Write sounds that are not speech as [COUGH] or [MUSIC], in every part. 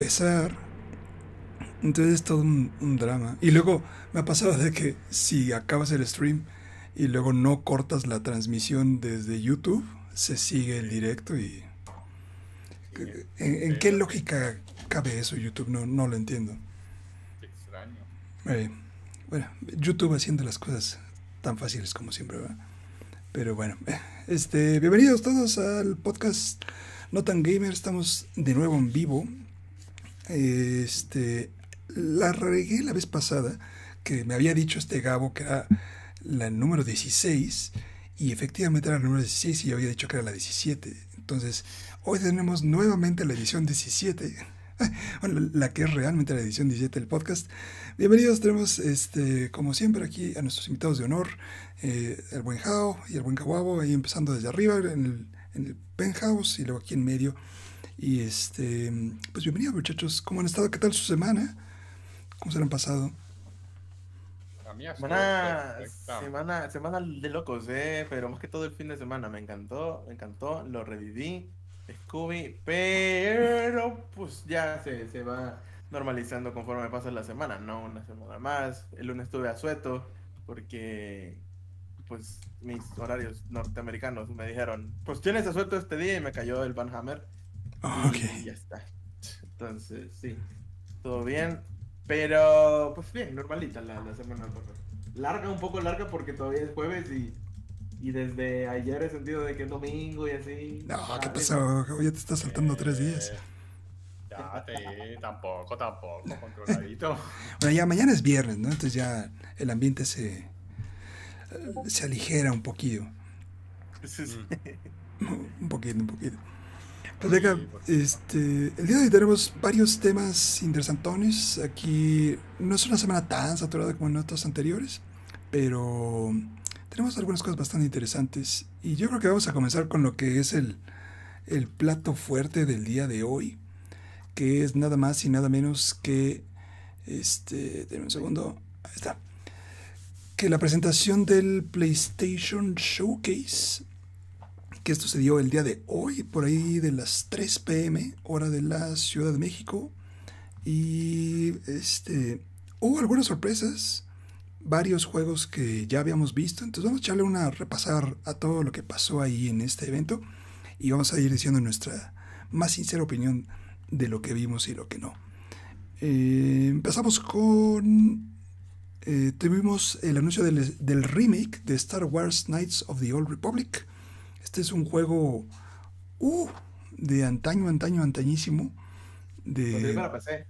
empezar. Entonces es todo un, un drama. Y luego me ha pasado de que si acabas el stream y luego no cortas la transmisión desde YouTube, se sigue el directo y... ¿En, en qué lógica cabe eso YouTube? No, no lo entiendo. Extraño. Eh, bueno, YouTube haciendo las cosas tan fáciles como siempre, ¿verdad? Pero bueno, eh, este, bienvenidos todos al podcast No Tan Gamer. Estamos de nuevo en vivo. Este, la regué la vez pasada que me había dicho este Gabo que era la número 16 y efectivamente era la número 16 y yo había dicho que era la 17. Entonces, hoy tenemos nuevamente la edición 17. [LAUGHS] Bueno, la que es realmente la edición 17 del podcast. Bienvenidos, tenemos este, como siempre aquí a nuestros invitados de honor, eh, el buen Jao y el buen Kawabo, ahí empezando desde arriba en el, en el penthouse y luego aquí en medio. Y este, pues bienvenidos muchachos, ¿cómo han estado? ¿Qué tal su semana? ¿Cómo se lo han pasado? A Semana, semana, semana de locos, eh, pero más que todo el fin de semana me encantó, me encantó, lo reviví, Scooby, pero pues ya se, se va normalizando conforme pasa la semana, no una semana más. El lunes estuve a sueto porque pues mis horarios norteamericanos me dijeron, pues tienes asueto este día y me cayó el Van Hammer Oh, y ok. ya está. Entonces, sí, todo bien. Pero, pues bien, normalita la, la semana. por- Larga, un poco larga porque todavía es jueves y, y desde ayer he sentido de que es domingo y así. No, ¿qué bien. pasó? Ya te estás saltando tres días. Eh, Ya, te, tampoco, tampoco, controladito. [LAUGHS] Bueno, ya mañana es viernes, ¿no? Entonces ya el ambiente se, se aligera un poquillo. Sí, sí. [LAUGHS] Un poquito, un poquito. Pues venga, este, el día de hoy tenemos varios temas interesantones. Aquí no es una semana tan saturada como en otras anteriores, pero tenemos algunas cosas bastante interesantes. Y yo creo que vamos a comenzar con lo que es el, el plato fuerte del día de hoy, que es nada más y nada menos que, este, denme un segundo, ahí está, que la presentación del PlayStation Showcase que esto se dio el día de hoy, por ahí de las 3 pm, hora de la Ciudad de México. Y este hubo algunas sorpresas, varios juegos que ya habíamos visto. Entonces vamos a echarle una repasar a todo lo que pasó ahí en este evento. Y vamos a ir diciendo nuestra más sincera opinión de lo que vimos y lo que no. Eh, empezamos con. eh, tuvimos el anuncio del, del remake de Star Wars Knights of the Old Republic. Este es un juego uh, de antaño, antaño, antañísimo. Va a salir De... para PC.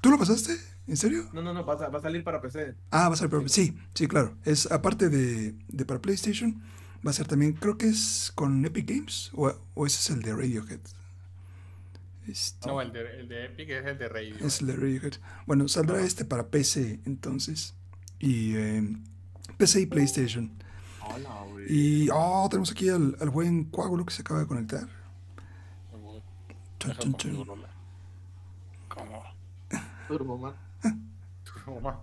¿Tú lo pasaste? ¿En serio? No, no, no, va a, va a salir para PC. Ah, va a ser para... Sí, sí, claro. Es aparte de, de para PlayStation, va a ser también, creo que es con Epic Games o, o ese es el de Radiohead. Este, No, el de, el de Epic es el de Radio. es el de Radiohead. Bueno, saldrá este para PC entonces. Y eh, PC y PlayStation. Hola. Y oh, tenemos aquí al, al buen coágulo que se acaba de conectar. Chun, chun, chun. ¿Cómo? Turbo, man. Toma.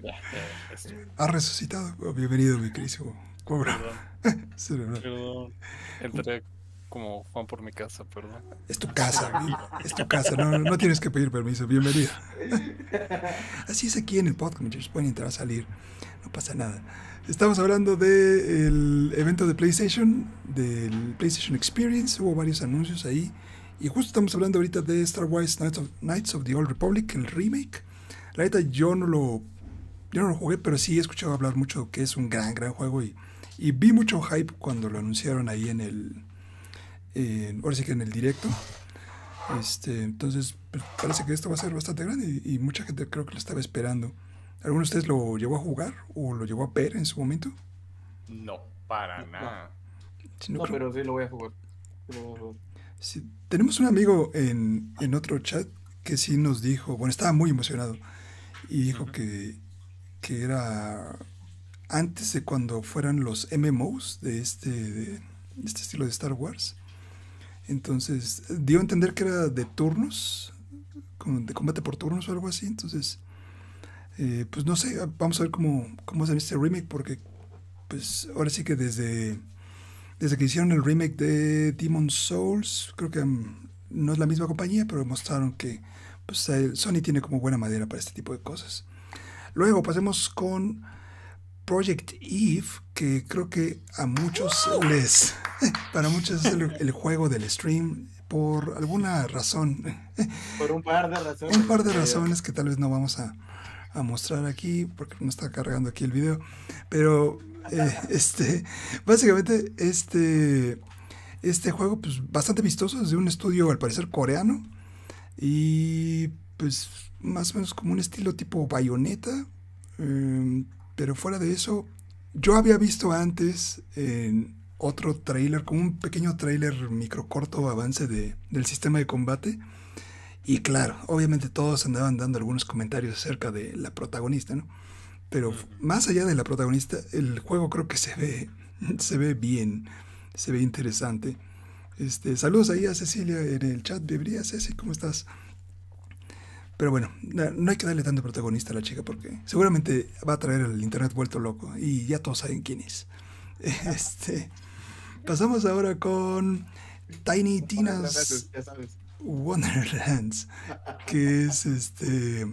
Ya, ya, esto. Ha resucitado. Oh, bienvenido, mi querido coágulo. Perdón, [LAUGHS] perdón. Entré como Juan por mi casa, perdón. Es tu casa, es tu casa, no, no tienes que pedir permiso, bienvenido. [LAUGHS] Así es aquí en el podcast, muchachos, pueden entrar a salir, no pasa nada. Estamos hablando del evento de PlayStation, del PlayStation Experience, hubo varios anuncios ahí, y justo estamos hablando ahorita de Star Wars Knights of, Knights of the Old Republic, el remake. La neta yo no lo, yo no lo jugué, pero sí he escuchado hablar mucho que es un gran, gran juego, y, y vi mucho hype cuando lo anunciaron ahí en el, en- ahora sí que en el directo. Este, entonces, pues, parece que esto va a ser bastante grande y, y mucha gente creo que lo estaba esperando. ¿Alguno de ustedes lo llegó a jugar o lo llegó a ver en su momento? No, para nada. Si no, No, creo- pero sí lo voy a jugar. Jugar. sí, tenemos un amigo en, en otro chat que sí nos dijo, bueno, estaba muy emocionado y dijo Ujú. que, que era antes de cuando fueran los MMOs de este, de este estilo de Star Wars. Entonces, dio a entender que era de turnos, de combate por turnos o algo así. Entonces, eh, pues no sé, vamos a ver cómo, cómo hacen este remake, porque pues ahora sí que desde, desde que hicieron el remake de Demon Souls, creo que mm, no es la misma compañía, pero mostraron que pues, eh, Sony tiene como buena madera para este tipo de cosas. Luego pasemos con Project Eve, que creo que a muchos les, [LAUGHS] para muchos es el, el juego del stream por alguna razón. [LAUGHS] Por un par de razones. Un par de razones que tal vez no vamos a, a mostrar aquí porque no está cargando aquí el video. Pero eh, [LAUGHS] este, básicamente este, este juego pues bastante vistoso es de un estudio al parecer coreano y pues más o menos como un estilo tipo bayoneta. eh, pero fuera de eso, yo había visto antes en otro trailer, como un pequeño trailer microcorto avance de, del sistema de combate. Y claro, obviamente todos andaban dando algunos comentarios acerca de la protagonista, ¿no? Pero más allá de la protagonista, el juego creo que se ve, [LAUGHS] se ve bien, se ve interesante. Este, saludos ahí a Cecilia en el chat, Bebría, Ceci, ¿cómo estás? Pero bueno, no no hay que darle tanto protagonista a la chica porque seguramente va a traer el internet vuelto loco y ya todos saben quién es. [LAUGHS] Este, pasamos ahora con Tiny Tina's. Wonderlands, que es este...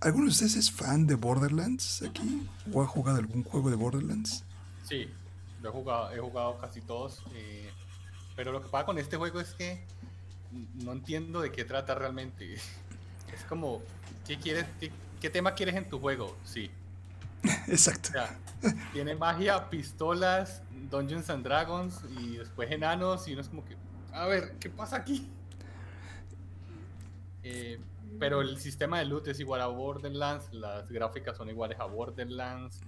¿Alguno de ustedes es fan de Borderlands aquí? ¿O ha jugado algún juego de Borderlands? Sí, lo he jugado, he jugado casi todos. eh, pero lo que pasa con este juego es que no entiendo de qué trata realmente. [LAUGHS] Es como, ¿qué quieres? ¿Qué, qué tema quieres en tu juego? Sí. [LAUGHS] Exacto. O sea, tiene magia, pistolas, Dungeons and Dragons y después enanos y uno es como que, a ver, ¿qué pasa aquí? [LAUGHS] Eh, pero el sistema de loot es igual a Borderlands, las gráficas son iguales a Borderlands.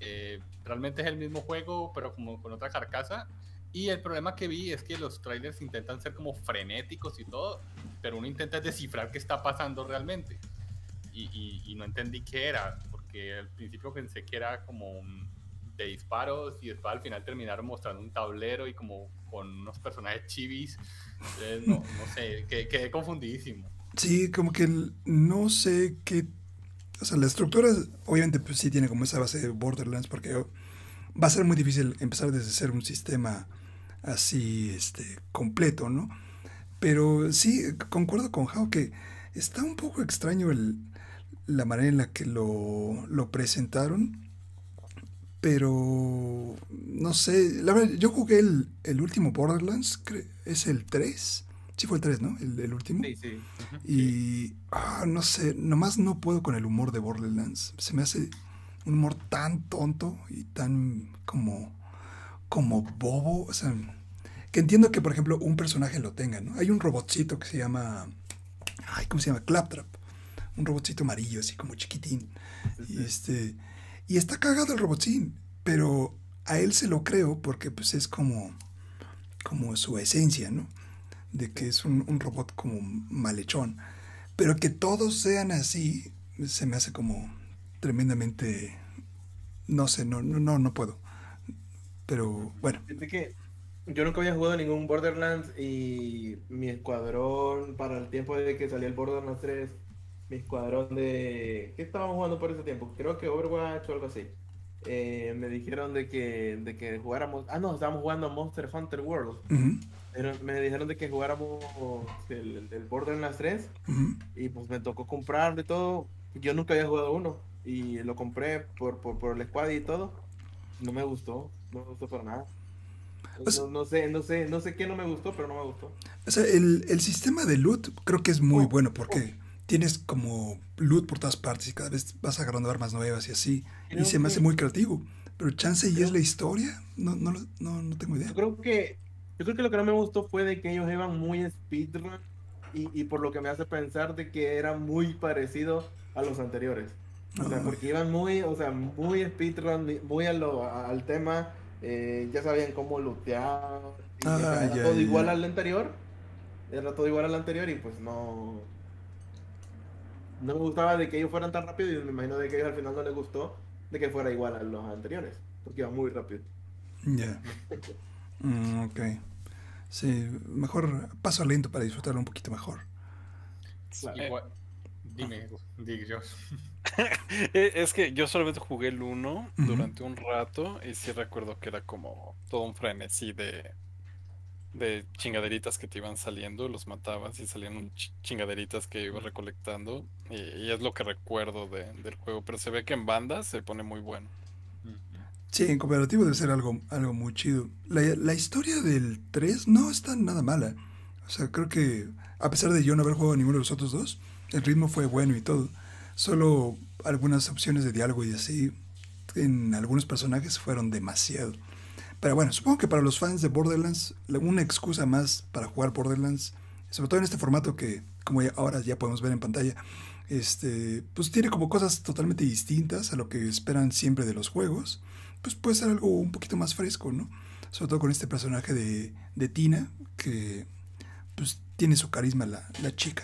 eh, realmente es el mismo juego, pero como con otra carcasa. Y el problema que vi es que los trailers intentan ser como frenéticos y todo, pero uno intenta descifrar qué está pasando realmente. Y, y- y no entendí qué era, porque al principio pensé que era como de disparos y después al final terminaron mostrando un tablero y como con unos personajes chivis. Entonces, no, no sé, quedé, quedé confundidísimo. Sí, como que no sé qué... O sea, la estructura obviamente pues sí tiene como esa base de Borderlands porque va a ser muy difícil empezar desde ser un sistema así este completo, ¿no? Pero sí, concuerdo con Jao que está un poco extraño el, la manera en la que lo, lo presentaron. Pero no sé, la verdad, yo jugué el, el último Borderlands, es el 3. Sí fue el 3, ¿no? El, el último. Sí, sí. Y ah, no sé, nomás no puedo con el humor de Borderlands. Se me hace un humor tan tonto y tan como, como bobo. O sea, que entiendo que, por ejemplo, un personaje lo tenga, ¿no? Hay un robotcito que se llama. Ay, ¿cómo se llama? Claptrap. Un robotcito amarillo, así como chiquitín. Y este. Y está cagado el robotín. Pero a él se lo creo porque pues es como. como su esencia, ¿no? de que es un, un robot como malhechón. Pero que todos sean así, se me hace como tremendamente... No sé, no, no, no, no puedo. Pero bueno, que yo nunca había jugado ningún Borderlands y mi escuadrón para el tiempo de que salía el Borderlands 3, mi escuadrón de... ¿Qué estábamos jugando por ese tiempo? Creo que Overwatch o algo así. Eh, me dijeron de que, de que jugáramos... Ah, no, estábamos jugando Monster Hunter World. Pero me dijeron de que jugáramos el, el Borderlands 3 ujú. y pues me tocó comprar de todo. Yo nunca había jugado uno y lo compré por, por, por el squad y todo. No me gustó, no me gustó para nada. O sea- No, no sé, no sé, no sé qué no me gustó, pero no me gustó. O sea, el, el sistema de loot creo que es muy Oh, bueno porque tienes como loot por todas partes y cada vez vas agarrando armas nuevas y así. Y Creo se me hace que- muy creativo. Pero chance y es Creo- la historia. No, no, no, no tengo idea. Yo creo que, yo creo que lo que no me gustó fue de que ellos iban muy speedrun y, y por lo que me hace pensar de que era muy parecido a los anteriores. O sea, porque iban muy, o sea, muy speedrun, muy a lo- a- al tema, eh, ya sabían cómo lootear, y, Ah, era ya, todo ya. igual al anterior, era todo igual al anterior y pues no, no me gustaba de que ellos fueran tan rápido y me imagino de que a ellos al final no les gustó de que fuera igual a los anteriores, porque iban muy rápido. Ya. Mm, ok. Sí, mejor paso lento para disfrutarlo un poquito mejor. Claro. Igual, Dime, dig yo. [LAUGHS] Eh, Es que yo solamente jugué el 1 Ujú. durante un rato y sí recuerdo que era como todo un frenesí de, de chingaderitas que te iban saliendo, los matabas y salían chingaderitas que ibas recolectando y, y es lo que recuerdo de- del juego, pero se ve que en bandas se pone muy bueno. Sí, en cooperativo debe ser algo, algo muy chido. La, la historia del 3 no está nada mala. O sea, creo que a pesar de yo no haber jugado ninguno de los otros dos, el ritmo fue bueno y todo. Solo algunas opciones de diálogo y así en algunos personajes fueron demasiado. Pero bueno, supongo que para los fans de Borderlands, la- una excusa más para jugar Borderlands, sobre todo en este formato que, como ya- ahora ya podemos ver en pantalla, este, pues tiene como cosas totalmente distintas a lo que esperan siempre de los juegos pues puede ser algo un poquito más fresco, ¿no? Sobre todo con este personaje de, de Tina, que pues tiene su carisma la, la chica.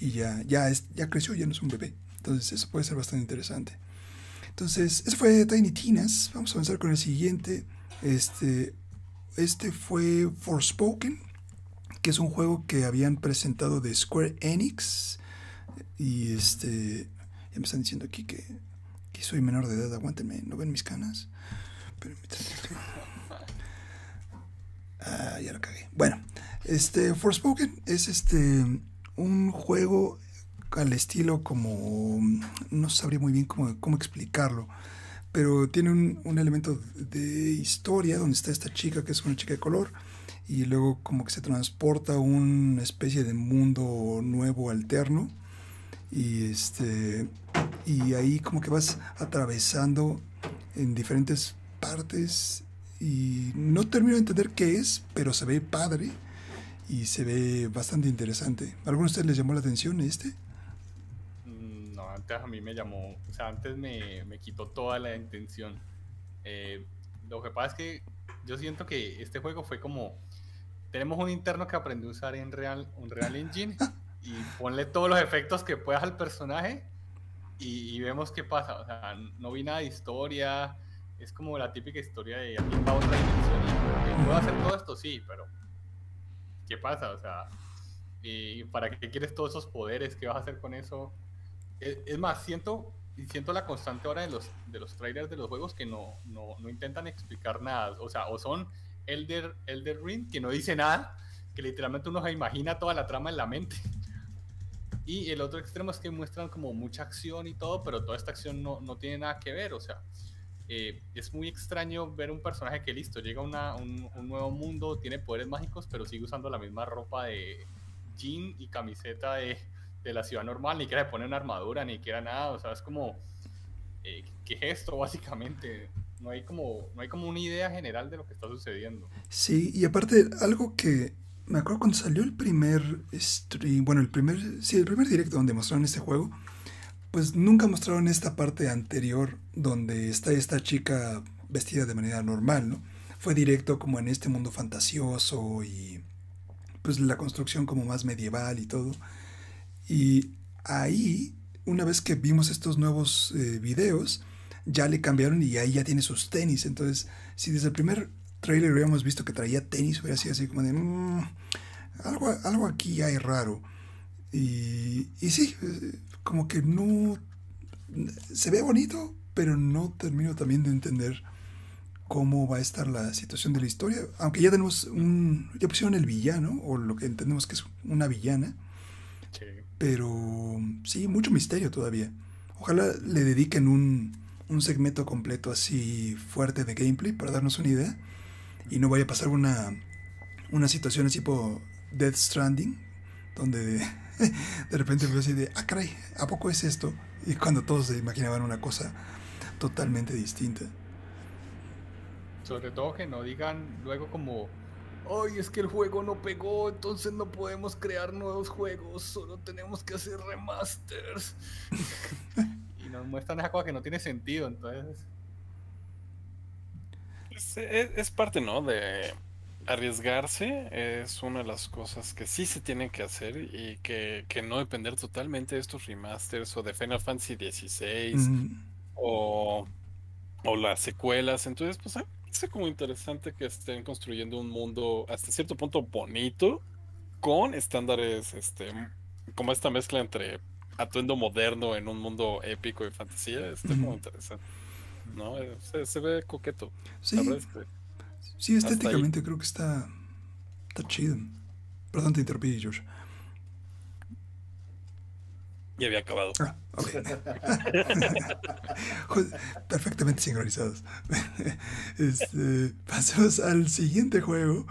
Y ya, ya, es, ya creció, ya no es un bebé. Entonces eso puede ser bastante interesante. Entonces, eso fue Tiny Tinas. Vamos a avanzar con el siguiente. Este, este fue Forspoken, que es un juego que habían presentado de Square Enix. Y este, ya me están diciendo aquí que, que soy menor de edad, aguántenme, ¿no ven mis canas? Ah, ya la cagué. Bueno, este Forspoken es este un juego al estilo como no sabría muy bien cómo, cómo explicarlo, pero tiene un, un elemento de historia donde está esta chica que es una chica de color y luego como que se transporta a una especie de mundo nuevo alterno. Y este y ahí como que vas atravesando en diferentes partes y no termino de entender qué es, pero se ve padre y se ve bastante interesante. ¿A ¿Alguno de ustedes les llamó la atención este? Mm, No, antes a mí me llamó, o sea, antes me, me quitó toda la intención. Eh, lo que pasa es que yo siento que este juego fue como, tenemos un interno que aprendió a usar en Real, Unreal Engine y [LAUGHS] ponle todos los efectos que puedas al personaje y, y vemos qué pasa. O sea, no vi nada de historia, es como la típica historia de aquí va otra dimensión y puedo hacer todo esto, sí, pero ¿qué pasa? O sea, ¿y para qué quieres todos esos poderes? ¿Qué vas a hacer con eso? Es, es más, siento, siento la constante ahora de los, de los trailers de los juegos que no, no, no intentan explicar nada. O sea, o son Elder, Elder Ring, que no dice nada, que literalmente uno se imagina toda la trama en la mente. [LAUGHS] Y el otro extremo es que muestran como mucha acción y todo, pero toda esta acción no, no tiene nada que ver. O sea, eh, es muy extraño ver un personaje que listo, llega a una- un, un nuevo mundo, tiene poderes mágicos, pero sigue usando la misma ropa de jean y camiseta de, de la ciudad normal, ni siquiera se pone una armadura, ni siquiera nada. O sea, es como, eh, ¿qué es esto básicamente? No hay, como, no hay como una idea general de lo que está sucediendo. Sí, y aparte algo que me acuerdo cuando salió el primer stream, bueno, el primer, sí, el primer directo donde mostraron este juego, pues nunca mostraron esta parte anterior donde está esta chica vestida de manera normal, ¿no? Fue directo como en este mundo fantasioso y pues la construcción como más medieval y todo. Y ahí, una vez que vimos estos nuevos eh, videos, ya le cambiaron y ahí ya tiene sus tenis. Entonces, si desde el primer trailer hubiéramos visto que traía tenis, hubiera sido así como de... "Mm, algo, algo aquí hay raro. Y, y sí, eh, como que no... Se ve bonito, pero no termino también de entender cómo va a estar la situación de la historia. Aunque ya tenemos un... Ya pusieron el villano, o lo que entendemos que es una villana. Sí. Pero sí, mucho misterio todavía. Ojalá le dediquen un, un segmento completo así fuerte de gameplay para darnos una idea. Y no vaya a pasar una, una situación así tipo Death Stranding, donde [LAUGHS] de repente veo así de, ah, caray, ¿a poco es esto? Y cuando todos se imaginaban una cosa totalmente distinta. Sobre todo que no digan luego como, ay, es que el juego no pegó, entonces no podemos crear nuevos juegos, solo tenemos que hacer remasters. [LAUGHS] y nos muestran esa cosa que no tiene sentido, entonces... Es, es- es parte, ¿no? De arriesgarse es una de las cosas que sí se tienen que hacer y que, que no depender totalmente de estos remasters o de Final Fantasy XVI Mm, o, o las secuelas. Entonces, pues, es como interesante que estén construyendo un mundo hasta cierto punto bonito con estándares, este, como esta mezcla entre atuendo moderno en un mundo épico de fantasía, está Ujú. muy interesante. ¿No? Se, se ve coqueto. Sí, La verdad es que sí, estéticamente creo que está, está chido. Perdón, te interrumpí, George. ya había acabado. Ah, ok. [LAUGHS] Joder, Perfectamente sincronizados. [LAUGHS] Este, pasemos al siguiente juego.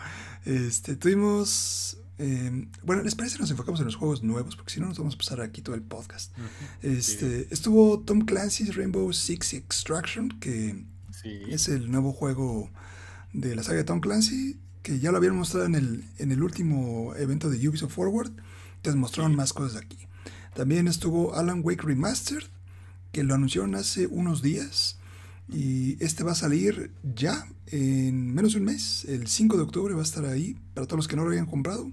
Este, tuvimos. eh, bueno, ¿les parece que nos enfocamos en los juegos nuevos? Porque si no, nos vamos a pasar aquí todo el podcast. Este, estuvo Tom Clancy's Rainbow Six Extraction, que Sí. es el nuevo juego de la saga de Tom Clancy, que ya lo habían mostrado en el, en el último evento de Ubisoft Forward. Entonces mostraron más cosas aquí. También estuvo Alan Wake Remastered, que lo anunciaron hace unos días. Y este va a salir ya en menos de un mes. El 5 de octubre va a estar ahí para todos los que no lo hayan comprado.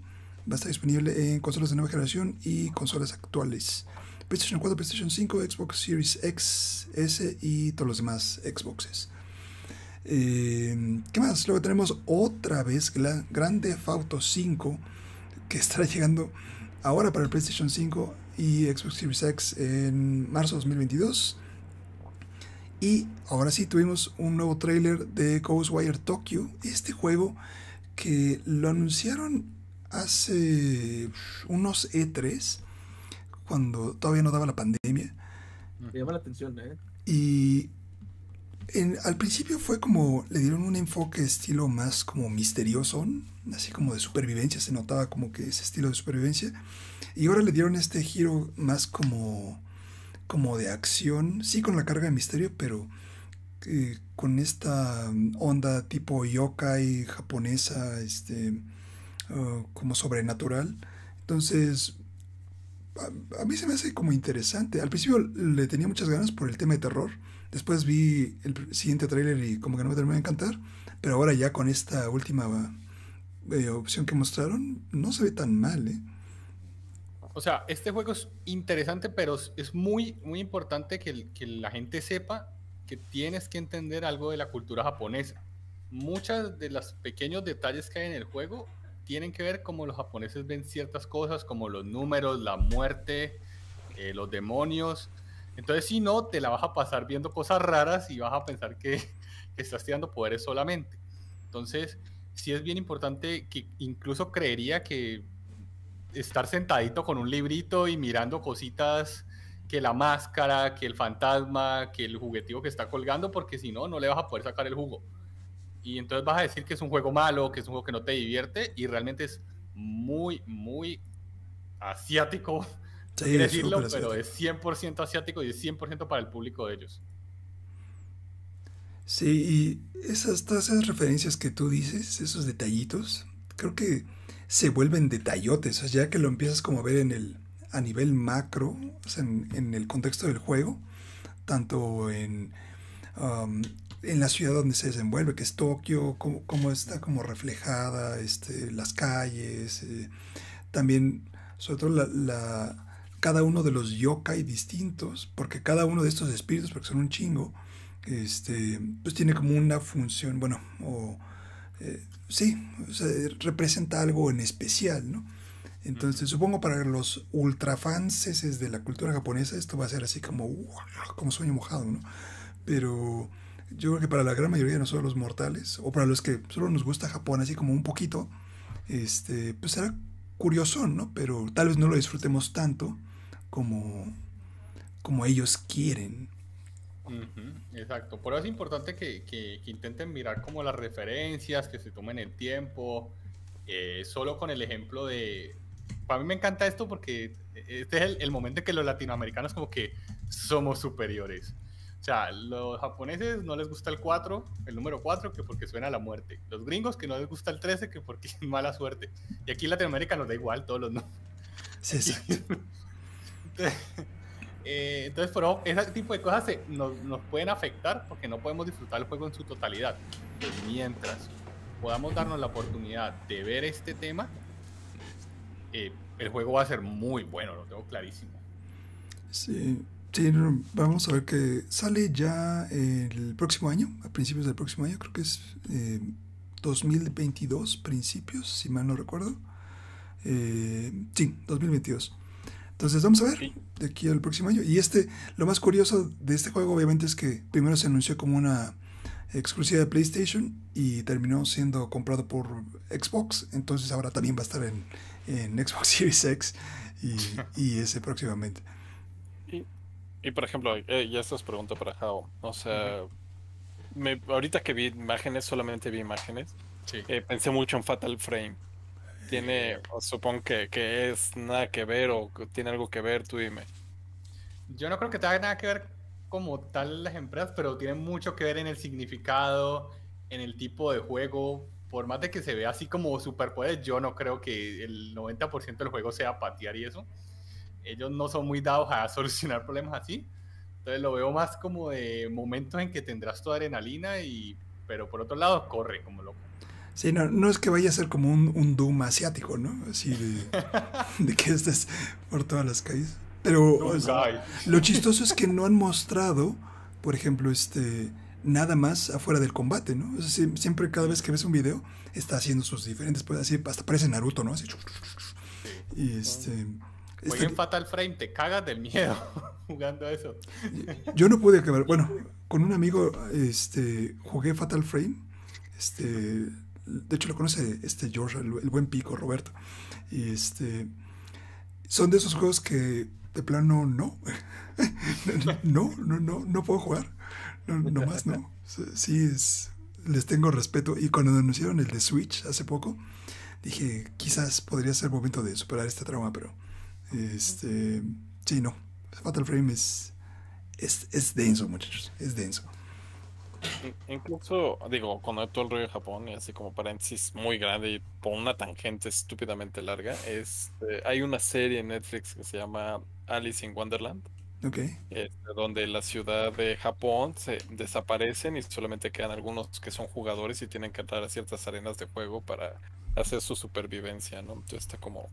Va a estar disponible en consolas de nueva generación y consolas actuales. PlayStation 4, PlayStation 5, Xbox Series X, S y todos los demás Xboxes. Eh, ¿Qué más? Luego tenemos otra vez la Grand Theft Auto 5 que estará [LAUGHS] llegando ahora para el PlayStation 5 y Xbox Series X en marzo de 2022. Y ahora sí tuvimos un nuevo tráiler de Ghostwire Tokyo, este juego que lo anunciaron hace unos E3 cuando todavía no daba la pandemia. Me llama la atención, ¿eh? Y al principio fue como, le dieron un enfoque estilo más como misterioso, así como de supervivencia, se notaba como que ese estilo de supervivencia. Y ahora le dieron este giro más como, como de acción, sí con la carga de misterio, pero eh, con esta onda tipo yokai japonesa, este, ah, como sobrenatural. Entonces, a, a mí se me hace como interesante. Al principio le tenía muchas ganas por el tema de terror. Después vi el siguiente tráiler y como que no me terminó de encantar. Pero ahora ya con esta última eh, opción que mostraron, no se ve tan mal, ¿eh? O sea, este juego es interesante, pero es- muy, muy importante que, que la gente sepa que tienes que entender algo de la cultura japonesa. Muchos de los pequeños detalles que hay en el juego tienen que ver cómo los japoneses ven ciertas cosas, como los números, la muerte, eh, los demonios. Entonces, si no, te la vas a pasar viendo cosas raras y vas a pensar que, [LAUGHS] que estás tirando poderes solamente. Entonces, sí es bien importante que incluso creería que estar sentadito con un librito y mirando cositas que la máscara, que el fantasma, que el juguetivo que está colgando, porque si no, no le vas a poder sacar el jugo. Y entonces vas a decir que es un juego malo, que es un juego que no te divierte, y realmente es muy, muy asiático. Sí, es decirlo, pero asiático. es 100% asiático y es 100% para el público de ellos. Sí, y esas, todas esas referencias que tú dices, esos detallitos, creo que se vuelven detallotes, o sea, ya que lo empiezas como a ver en el, a nivel macro, o sea, en, en el contexto del juego, tanto en, um, en la ciudad donde se desenvuelve, que es Tokio, cómo, cómo está como reflejada, este, las calles, eh, también, sobre todo la, la- cada uno de los yokai distintos, porque cada uno de estos espíritus, porque son un chingo, este, pues tiene como una función, bueno, o eh, sí, o sea, representa algo en especial, ¿no? Entonces, supongo para los ultrafans ese de la cultura japonesa, esto va a ser así como, como sueño mojado, ¿no? Pero yo creo que para la gran mayoría de nosotros los mortales, o para los que solo nos gusta Japón así como un poquito, este, pues será curioso, ¿no? Pero tal vez no lo disfrutemos tanto como, como ellos quieren. Exacto. Por eso es importante que, que- que intenten mirar como las referencias, que se tomen el tiempo. eh, solo con el ejemplo de... Para mí me encanta esto porque este es el, el momento en que los latinoamericanos como que somos superiores. O sea, los japoneses no les gusta el 4, el número 4, que porque suena a la muerte. Los gringos que no les gusta el 13, que porque es [LAUGHS] mala suerte. Y aquí en Latinoamérica nos da igual todos los nombres. Sí, exacto. [LAUGHS] [LAUGHS] Eh, entonces, pero ese tipo de cosas nos, nos pueden afectar porque no podemos disfrutar el juego en su totalidad. Pues mientras podamos darnos la oportunidad de ver este tema, eh, el juego va a ser muy bueno, lo tengo clarísimo. Sí, sí, vamos a ver que sale ya el próximo año, a principios del próximo año, creo que es eh, 2022, principios, si mal no recuerdo. Eh, sí, 2022. Entonces vamos a ver de aquí al próximo año. Y este, lo más curioso de este juego obviamente es que primero se anunció como una exclusiva de PlayStation y terminó siendo comprado por Xbox. Entonces ahora también va a estar en, en Xbox [LAUGHS] Series X y, y ese próximamente. Y, y por ejemplo, eh, ya esta es pregunta para Jao. O sea, me, ahorita que vi imágenes, solamente vi imágenes, Sí. eh, pensé mucho en Fatal Frame. Tiene, o supongo que, que es nada que ver o que tiene algo que ver, tú dime. Yo no creo que tenga nada que ver como tal las empresas, pero tiene mucho que ver en el significado, en el tipo de juego. Por más de que se vea así como superpoderes, yo no creo que el 90% del juego sea patear y eso. Ellos no son muy dados a [LAUGHS] solucionar problemas así. Entonces lo veo más como de momentos en que tendrás tu adrenalina y... Pero por otro lado, corre como loco. Sí, no, no es que vaya a ser como un, un Doom asiático, ¿no? Así de, [LAUGHS] de que estés por todas las calles. Pero o sea, Ay, lo chistoso es que no han mostrado, por ejemplo, este nada más afuera del combate, ¿no? O sea, sie- siempre cada vez que ves un video está haciendo sus diferentes, pues así hasta parece Naruto, ¿no? Así, y este, este- Jueguen Fatal Frame, te cagas del miedo [LAUGHS] jugando eso. yo no pude acabar, bueno, con un amigo este jugué Fatal Frame, este de hecho lo conoce este George, el, el buen pico Roberto. Y este son de esos juegos que de plano no. [LAUGHS] no, no, no, no puedo jugar. No, nomás no. Sí, es, les tengo respeto. Y cuando anunciaron el de Switch hace poco, dije, quizás podría ser momento de superar este trauma, pero este sí, no. Fatal Frame es, es, es denso, muchachos. Es denso. In- Incluso, digo, con todo el rollo de Japón, y así como paréntesis muy grande y por una tangente estúpidamente larga, este, hay una serie en Netflix que se llama Alice in Wonderland, este, donde la ciudad de Japón se desaparecen y solamente quedan algunos que son jugadores y tienen que entrar a ciertas arenas de juego para hacer su supervivencia, ¿no? Entonces está como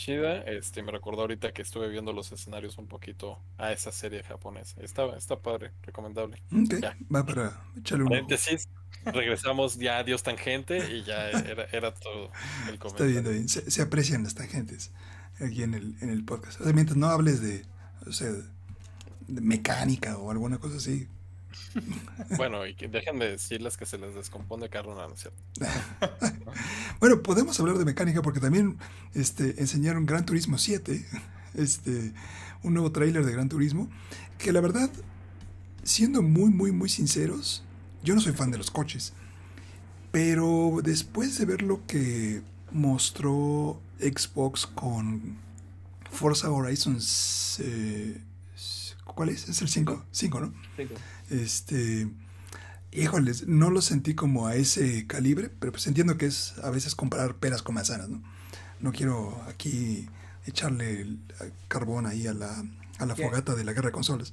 chida, este, me recordó ahorita que estuve viendo los escenarios un poquito a esa serie japonesa. Está, está padre, recomendable. Ok. Ya. Va para echarle un regresamos ya a Dios Tangente y ya era, era todo el Está bien, comentario. está bien. Se, se aprecian las tangentes aquí en el, en el podcast. O sea, mientras no hables de, o sea, de mecánica o alguna cosa así. [LAUGHS] Bueno, y que déjenme decirles que se les descompone carro, no, no es cierto. [LAUGHS] Bueno, podemos hablar de mecánica porque también este, enseñaron Gran Turismo 7, este, un nuevo tráiler de Gran Turismo, que la verdad, siendo muy, muy, muy sinceros, yo no soy fan de los coches, pero después de ver lo que mostró Xbox con Forza Horizon, eh, ¿cuál es? Es el 5, 5, ¿no? Cinco. Este, híjoles, no lo sentí como a ese calibre, pero pues entiendo que es a veces comparar peras con manzanas, ¿no? No quiero aquí echarle el carbón ahí a la, a la ¿Qué? fogata de la guerra de consolas.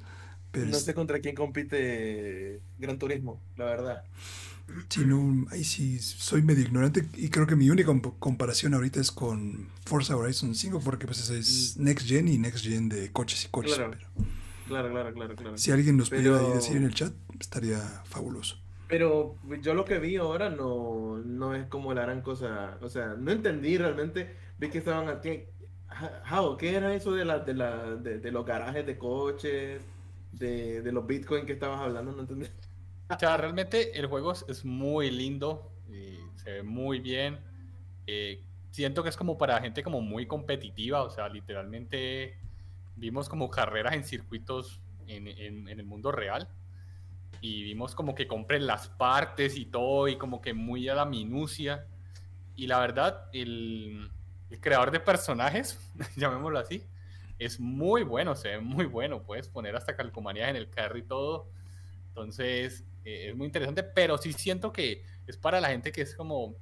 Pero No sé contra quién compite Gran Turismo, la verdad. sí, no, ahí sí soy medio ignorante y creo que mi única comp- comparación ahorita es con Forza Horizon 5 porque pues es Next Gen y Next Gen de coches y coches. Claro. Pero Claro, claro, claro, claro. si alguien nos pudiera Pero- decir en el chat, estaría fabuloso. Pero yo lo que vi ahora no, no es como la gran cosa. O sea, no entendí realmente. Vi que estaban aquí. Jao, ¿qué era eso de, la, de, la, de, de los garajes de coches? De, de los bitcoins que estabas hablando? No entendí. O sea, realmente el juego es, es muy lindo, y se ve muy bien. eh, siento que es como para gente como muy competitiva, o sea, literalmente vimos como carreras en circuitos en, en- en el mundo real y vimos como que compren las partes y todo y como que muy a la minucia. Y la verdad, el, el creador de personajes, [LAUGHS] llamémoslo así, es muy bueno, se ve muy bueno. Puedes poner hasta calcomanías en el carro y todo. Entonces, eh, es muy interesante, pero sí siento que es para la gente que es como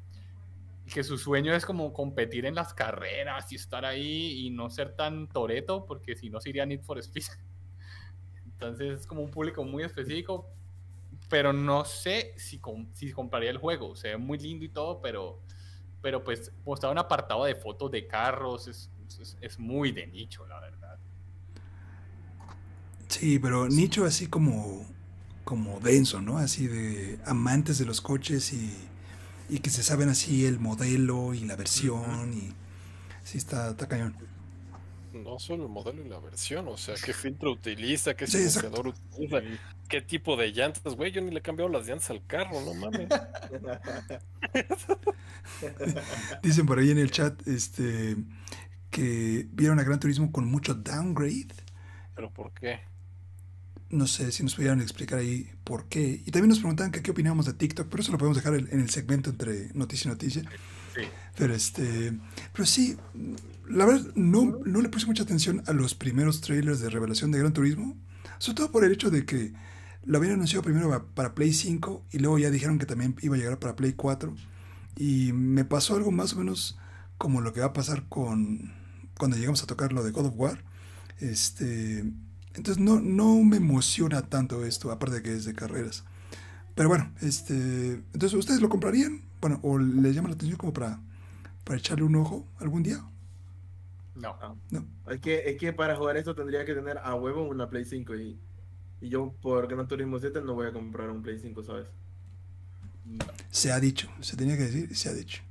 que su sueño es como competir en las carreras y estar ahí y no ser tan toreto, porque si no se iría a Need for Speed. [LAUGHS] Entonces es como un público muy específico, pero no sé si, com- si compraría el juego. Se ve muy lindo y todo, pero, pero pues mostrar un apartado de fotos de carros es, es, es muy de nicho, la verdad. Sí, pero nicho así como, como denso, ¿no? Así de amantes de los coches y, y que se saben así el modelo y la versión y sí está, está cañón. no solo el modelo y la versión, o sea, qué filtro utiliza, qué Sí, silenciador utiliza, qué tipo de llantas, güey, yo ni le he cambiado las llantas al carro, no mames. [LAUGHS] Dicen por ahí en el chat este, que vieron a Gran Turismo con mucho downgrade. Pero ¿por qué? No sé si nos pudieran explicar ahí por qué. Y también nos preguntaban que qué opinábamos de TikTok, pero eso lo podemos dejar en el segmento entre noticia y noticia. Sí. Pero este, pero sí, la verdad no, no le puse mucha atención a los primeros trailers de revelación de Gran Turismo, sobre todo por el hecho de que lo habían anunciado primero pa- para Play 5 y luego ya dijeron que también iba a llegar para Play 4 y me pasó algo más o menos como lo que va a pasar con cuando llegamos a tocar lo de God of War. Este, entonces no, no me emociona tanto esto, aparte de que es de carreras. Pero bueno, este, entonces ustedes lo comprarían, bueno, o les llama la atención como para, para echarle un ojo algún día. No. No. Es que, es que para jugar esto tendría que tener a huevo una Play 5 y, y yo por Gran Turismo 7 no voy a comprar un Play 5, ¿sabes? no. Se ha dicho, se tenía que decir y se ha dicho.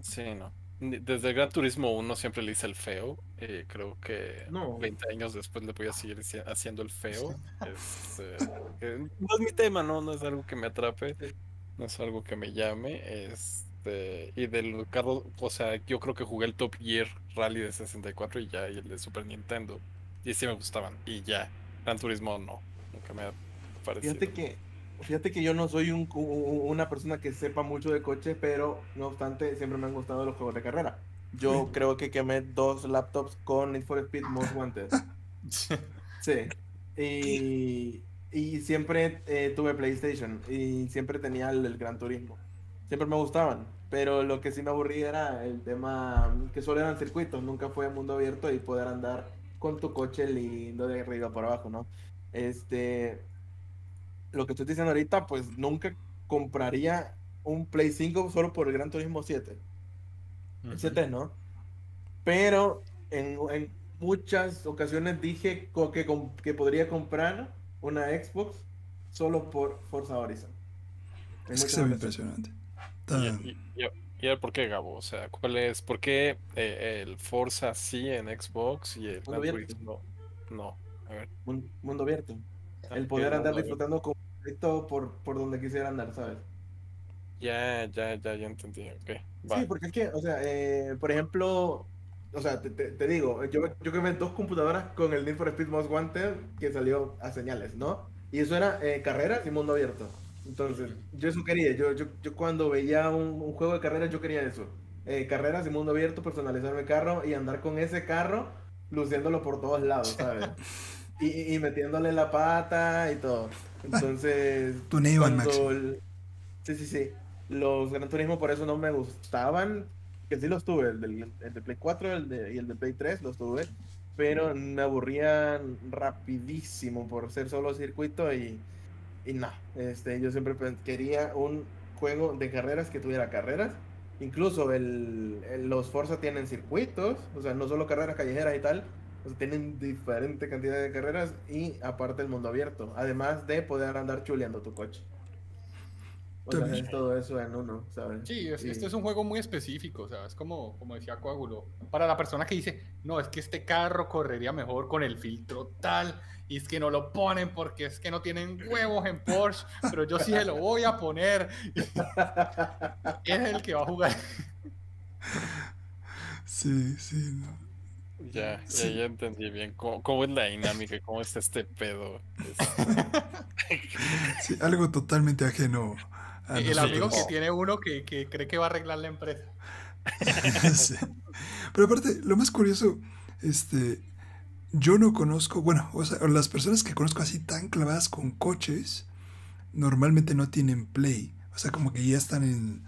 Sí, no. Desde Gran Turismo 1 siempre le hice el feo. eh, creo que No. 20 años después le voy a seguir haci- haciendo el feo. [LAUGHS] Es, eh, que no es mi tema, ¿no? No es algo que me atrape. No es algo que me llame. Este, y del carro, o sea, yo creo que jugué el Top Gear Rally de 64 y ya, y el de Super Nintendo. Y sí me gustaban. Y ya. Gran Turismo no. Nunca me ha parecido. Fíjate que, fíjate que yo no soy un, una persona que sepa mucho de coches, pero no obstante, siempre me han gustado los juegos de carrera. Yo creo que quemé dos laptops con Need for Speed Most Wanted. [LAUGHS] Sí. Y, y siempre eh, tuve PlayStation y siempre tenía el, el Gran Turismo. Siempre me gustaban, pero lo que sí me aburría era el tema que solo eran circuitos, nunca fue mundo abierto y poder andar con tu coche lindo de arriba por abajo, ¿no? Este, lo que estoy diciendo ahorita, pues nunca compraría un Play 5 solo por el Gran Turismo 7. El 7, ¿no? Pero en, en muchas ocasiones dije que, que podría comprar una Xbox solo por Forza Horizon. En Es que se ve impresionante. Y, Está- y, y- y ¿por qué, Gabo? O sea, ¿cuál es? ¿Por qué eh, el Forza sí en Xbox y el Mundo Gran abierto. Turismo no? A ver. Mun- Mundo abierto. ah, El ¿qué poder andar disfrutando con por, por donde quisiera andar, ¿sabes? Ya, ya, ya, ya entendí. Ok, va. Sí, porque es que, o sea, eh, por ejemplo, o sea, te, te- te digo, yo, yo quemé dos computadoras con el Need for Speed Most Wanted que salió a señales, ¿no? Y eso era eh, carreras y mundo abierto. Entonces, yo eso quería. Yo, yo, yo cuando veía un, un juego de carreras, yo quería eso. Eh, carreras y mundo abierto, personalizar mi carro y andar con ese carro luciéndolo por todos lados, ¿sabes? [LAUGHS] Y- y metiéndole la pata y todo. Entonces, Tuneaban, Max. el- Sí, sí, sí. Los Gran Turismo por eso no me gustaban. Que sí los tuve, el del, el de Play 4 el de- y el de Play 3 los tuve. Pero me aburrían rapidísimo por ser solo circuito y, y no. Este, yo siempre quería un juego de carreras que tuviera carreras. Incluso el, el- los Forza tienen circuitos, o sea, no solo carreras callejeras y tal, o sea, tienen diferente cantidad de carreras y aparte el mundo abierto, además de poder andar chuleando tu coche. O sea, es todo eso en uno, ¿sabes? Sí, es- Y- este es un juego muy específico, o sea, es como, como decía Coágulo, para la persona que dice, no, es que este carro correría mejor con el filtro tal, y es que no lo ponen porque es que no tienen huevos en Porsche, pero yo sí se lo voy a poner. [LAUGHS] es el que va a jugar. Sí, sí. no. Ya, ya, Sí. ya entendí bien cómo, cómo es la dinámica, cómo está este pedo. [LAUGHS] Sí, algo totalmente ajeno a el amigo que tiene uno que, que cree que va a arreglar la empresa. [LAUGHS] Sí. Pero aparte, lo más curioso, este, yo no conozco, bueno, o sea, las personas que conozco así tan clavadas con coches, normalmente no tienen play. O sea, como que ya están en,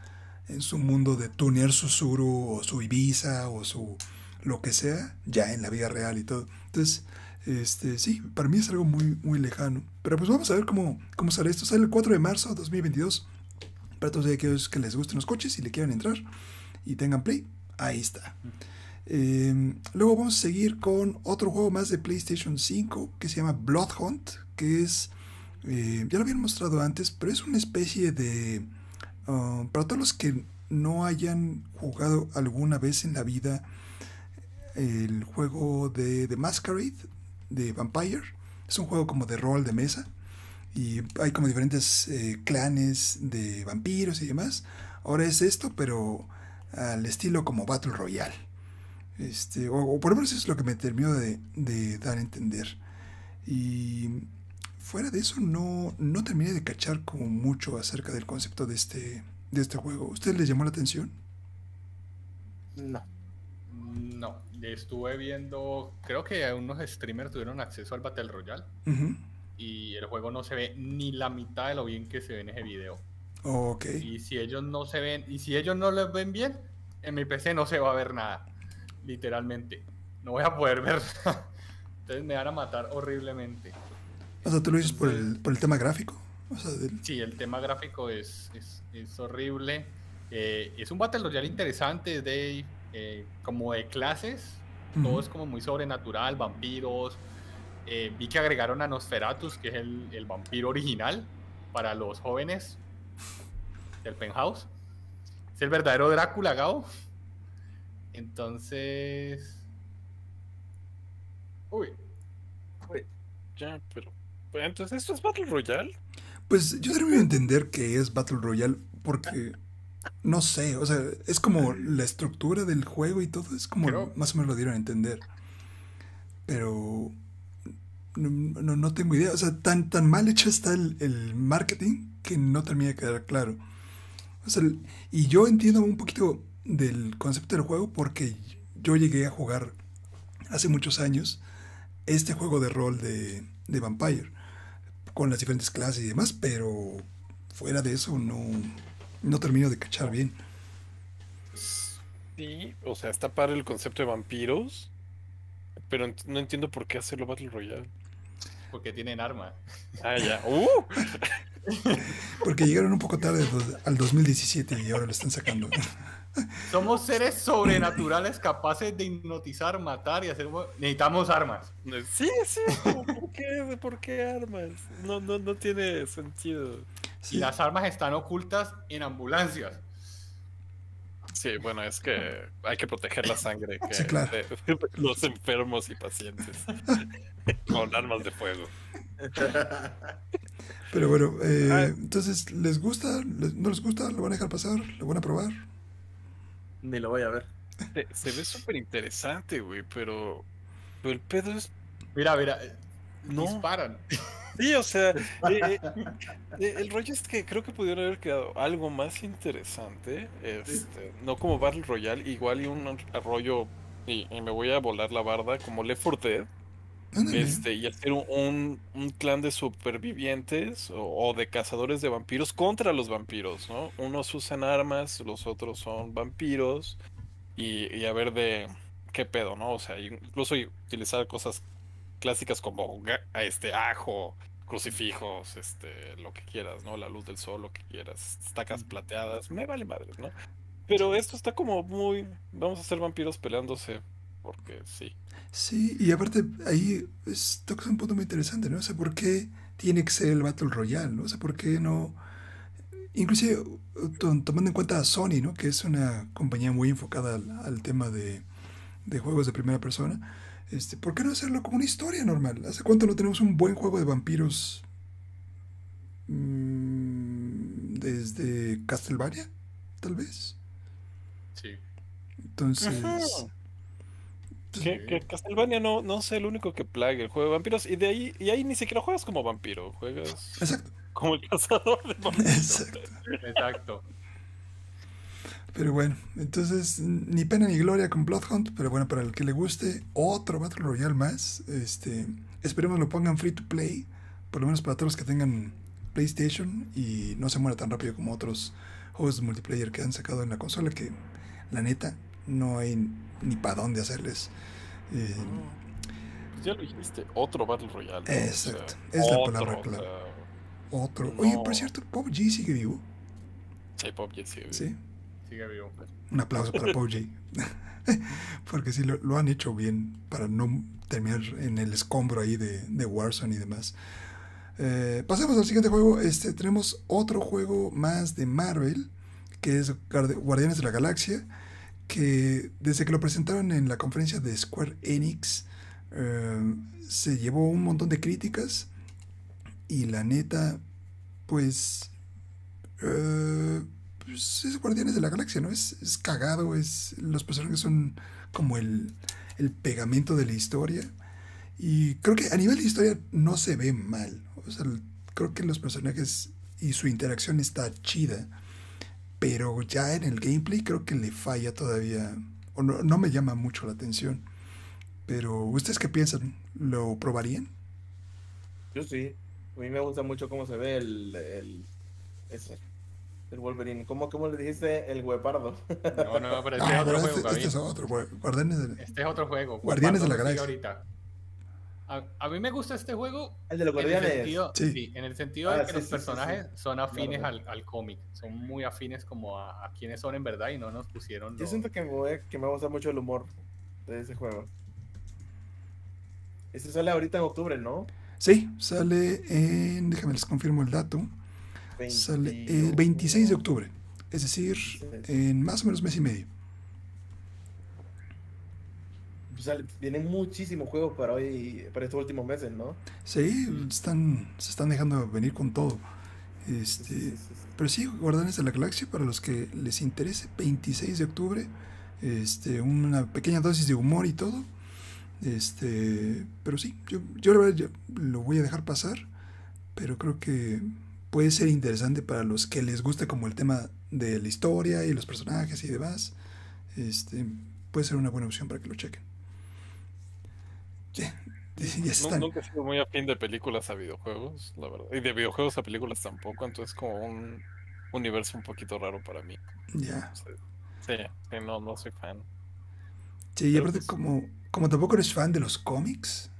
en su mundo de tunear su Suru o su Ibiza o su lo que sea, ya en la vida real y todo. Entonces, este, sí, para mí es algo muy, muy lejano. Pero pues vamos a ver cómo, cómo sale esto. Sale el 4 de marzo de 2022. Para todos aquellos que les gusten los coches y le quieran entrar y tengan play, ahí está. Eh, luego vamos a seguir con otro juego más de PlayStation 5 que se llama Blood Hunt, que es, eh, ya lo habían mostrado antes, pero es una especie de, uh, para todos los que no hayan jugado alguna vez en la vida el juego de The Masquerade de Vampire. Es un juego como de rol de mesa. Y hay como diferentes eh, clanes de vampiros y demás. Ahora es esto, pero al estilo como Battle Royale. Este, o, por lo menos eso es lo que me terminó de, de dar a entender. Y fuera de eso no, no terminé de cachar como mucho acerca del concepto de este, de este juego. ¿Usted les llamó la atención? No. No, estuve viendo, creo que unos streamers tuvieron acceso al Battle Royale Ujú. y el juego no se ve ni la mitad de lo bien que se ve en ese video. Ok. Y si ellos no se ven, y si ellos no lo ven bien, en mi PC no se va a ver nada. Literalmente. No voy a poder ver [LAUGHS] nada. Entonces me van a matar horriblemente. O sea, tú lo dices por el, por el tema gráfico. O sea, del- Sí, el tema gráfico es, es, es horrible. Eh, es un Battle Royale interesante, es de, eh, como de clases. Todo Ujú. es como muy sobrenatural, vampiros. Eh, vi que agregaron a Nosferatus, que es el, el vampiro original para los jóvenes del penthouse. Es el verdadero Drácula, Gao. Entonces. Uy, Ya, pero. pero Entonces, ¿esto es Battle Royale? Pues yo termino de entender que es Battle Royale porque no sé, o sea, es como la estructura del juego y todo, es como Creo- más o menos lo dieron a entender. Pero no, no- no tengo idea, o sea, tan, tan mal hecho está el, el marketing que no termina de quedar claro. O sea, y yo entiendo un poquito del concepto del juego porque yo llegué a jugar hace muchos años este juego de rol de, de Vampire con las diferentes clases y demás, pero fuera de eso no, no termino de cachar bien. Sí, o sea, está para el concepto de vampiros, pero no entiendo por qué hacerlo Battle Royale. porque tienen armas. Ah, ya. [LAUGHS] ¡Uh! Porque llegaron un poco tarde al 2017 y ahora lo están sacando. [LAUGHS] Somos seres sobrenaturales capaces de hipnotizar, matar y hacer. Necesitamos armas. Sí, sí, ¿por qué, ¿por qué armas? No, no, no tiene sentido. Sí, Y las armas están ocultas en ambulancias. Sí, bueno, es que hay que proteger la sangre [LAUGHS] que Sí, claro. de [LAUGHS] los enfermos y pacientes [LAUGHS] con armas de fuego. pero bueno, eh, Ah. entonces, ¿les gusta? ¿Les- ¿No les gusta? ¿Lo van a dejar pasar? ¿Lo van a probar? Ni lo voy a ver. Se, se ve súper interesante, güey, pero, pero el pedo es Mira, mira. No. Disparan. [LAUGHS] Sí, o sea, eh, eh, eh, el rollo es que creo que pudieron haber creado algo más interesante, este, no como Battle Royale, igual y un rollo, y, y me voy a volar la barda, como Left 4 Dead, este, y hacer un, un- clan de supervivientes o, o de cazadores de vampiros contra los vampiros, ¿no? Unos usan armas, los otros son vampiros, y, y a ver de qué pedo, ¿no? O sea, incluso utilizar cosas clásicas como este ajo, crucifijos, este, lo que quieras, ¿no? La luz del sol, lo que quieras, estacas plateadas, me vale madres, ¿no? Pero esto está como muy, vamos a ser vampiros peleándose, porque sí. Sí, y aparte ahí es, tocas un punto muy interesante, ¿no? O sea, ¿por qué tiene que ser el Battle Royale, ¿no? O sea, ¿por qué no...? Inclusive to- tomando en cuenta a Sony, ¿no? Que es una compañía muy enfocada al, al tema de, de juegos de primera persona. Este, ¿Por qué no hacerlo como una historia normal? ¿Hace cuánto no tenemos un buen juego de vampiros? Mm, Desde Castlevania, tal vez. Sí. Entonces... Pues, Que, que Castlevania no, no sea el único que plague el juego de vampiros, y de ahí, y ahí ni siquiera juegas como vampiro, juegas Exacto, como el cazador de vampiros. [LAUGHS] exacto. Exacto. Pero bueno, entonces ni pena ni gloria con Bloodhunt, pero bueno, para el que le guste, otro Battle Royale más. Este, esperemos lo pongan free to play, por lo menos para todos los que tengan PlayStation y no se muera tan rápido como otros juegos de multiplayer que han sacado en la consola, que la neta no hay ni para dónde hacerles. Eh, Pues ya lo dijiste, otro Battle Royale. ¿no? Exacto, es la palabra o clave. sea, otro. No. Oye, por cierto, PUBG sigue vivo. sí, PUBG, sí. Sí, Sigue vivo. un aplauso para PUBG. [LAUGHS] Porque sí, lo, lo han hecho bien para no terminar en el escombro ahí de, de Warzone y demás. Eh, pasemos al siguiente juego. Este, tenemos otro juego más de Marvel, que es Guardi- Guardianes de la Galaxia, que desde que lo presentaron en la conferencia de Square Enix, eh, se llevó un montón de críticas y la neta, pues, eh, pues es Guardianes de la Galaxia, ¿no? Es, es cagado, es, los personajes son como el, el pegamento de la historia. Y creo que a nivel de historia no se ve mal. Creo que los personajes y su interacción está chida. Pero ya en el gameplay creo que le falla todavía. O no, no me llama mucho la atención. Pero, ¿ustedes qué piensan? ¿Lo probarían? Yo sí. A mí me gusta mucho cómo se ve el. El Wolverine. ¿Cómo, cómo le dijiste? El huepardo. No, no, pero este Ah, es otro juego, este, este es otro. Gua- Guardianes de- Este es otro juego. Guardianes de la Guardianes Galaxia. ahorita. A, a mí me gusta este juego El de los en el guardianes. sentido, Sí. sí, en el sentido Ah, de que sí, los sí, sí, personajes son afines Claro. al, al cómic. Son muy afines como a, a quienes son en verdad y no nos pusieron Yo lo- siento que me, voy- que me gusta mucho el humor de ese juego. Este sale ahorita en octubre, ¿no? Sí, sale en. Déjame les confirmo el dato. Sale el 26 de octubre. Es decir, en más o menos mes y medio. Pues sale- vienen muchísimos juegos para hoy, para estos últimos meses, ¿no? Sí, están, se están dejando venir con todo. Este, sí, sí, sí. pero sí, Guardianes de la Galaxia, para los que les interese, 26 de octubre. Este, una pequeña dosis de humor y todo. Este, pero sí, yo, yo la verdad yo lo voy a dejar pasar. Pero creo que puede ser interesante para los que les guste como el tema de la historia y los personajes y demás. Este, puede ser una buena opción para que lo chequen. Ya, ya están. Nunca he sido muy afín de películas a videojuegos, la verdad. Y de videojuegos a películas tampoco, entonces como un universo un poquito raro para mí. Ya. Sí, no, no soy fan. Sí, y aparte pues- como, como tampoco eres fan de los cómics,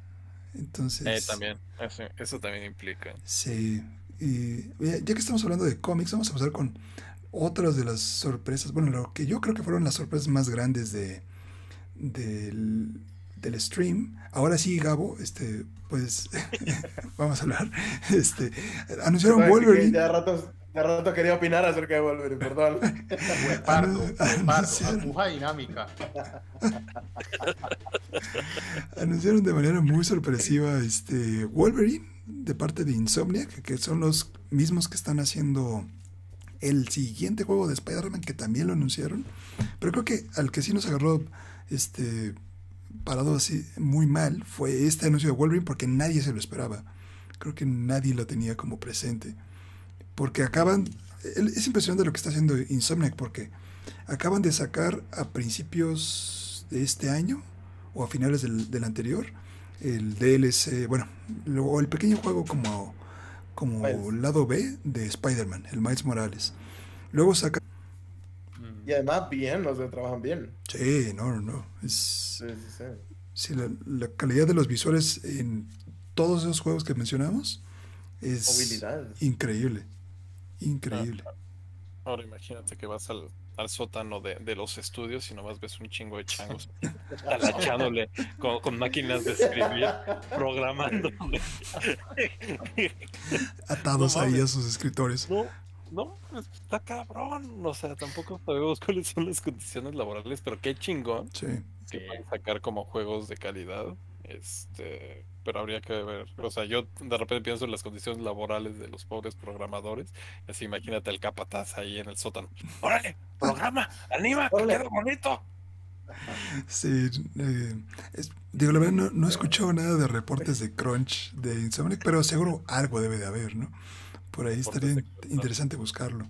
entonces... Eh, también, eso, eso también implica. Sí. Y ya que estamos hablando de cómics, vamos a pasar con otras de las sorpresas. Bueno, lo que yo creo que fueron las sorpresas más grandes de, del, del stream. Ahora sí, Gabo, este, pues [LAUGHS] vamos a hablar. [LAUGHS] Este, anunciaron Wolverine. Ya rato, ya rato quería opinar acerca de Wolverine, perdón. [LAUGHS] Pardo, aguja dinámica. Anunciaron de manera muy sorpresiva este Wolverine de parte de Insomniac, que son los mismos que están haciendo el siguiente juego de Spider-Man, que también lo anunciaron. Pero creo que al que sí nos agarró este parado así muy mal fue este anuncio de Wolverine porque nadie se lo esperaba. Creo que nadie lo tenía como presente. Porque acaban... Es impresionante lo que está haciendo Insomniac porque acaban de sacar a principios de este año o a finales del, del anterior el DLC, bueno, o el pequeño juego como, como Miles. lado B de Spider-Man, el Miles Morales. Luego saca... Y además, bien, o sea, trabajan bien. Sí, no, no, no. Es, Sí, sí, sí. sí, la, la calidad de los visuales en todos esos juegos que mencionamos es Movilidad. increíble. Increíble. Ahora imagínate que vas al, al sótano de, de los estudios y nomás ves un chingo de changos [LAUGHS] talachándole con, con máquinas de escribir, programando. [LAUGHS] Atados no ahí a sus escritores. No, no, está cabrón. O sea, tampoco sabemos cuáles son las condiciones laborales, pero qué chingón Sí. que Sí. pueden sacar como juegos de calidad. Este, pero habría que ver. O sea, yo de repente pienso en las condiciones laborales de los pobres programadores. Así imagínate el capataz ahí en el sótano. ¡Órale! ¡Programa! ¡Anima! ¡Que Órale. quede bonito! Sí, eh, es- digo, la verdad no, no he escuchado nada de reportes de Crunch de Insomniac, pero seguro algo debe de haber, ¿no? Por ahí estaría interesante buscarlo.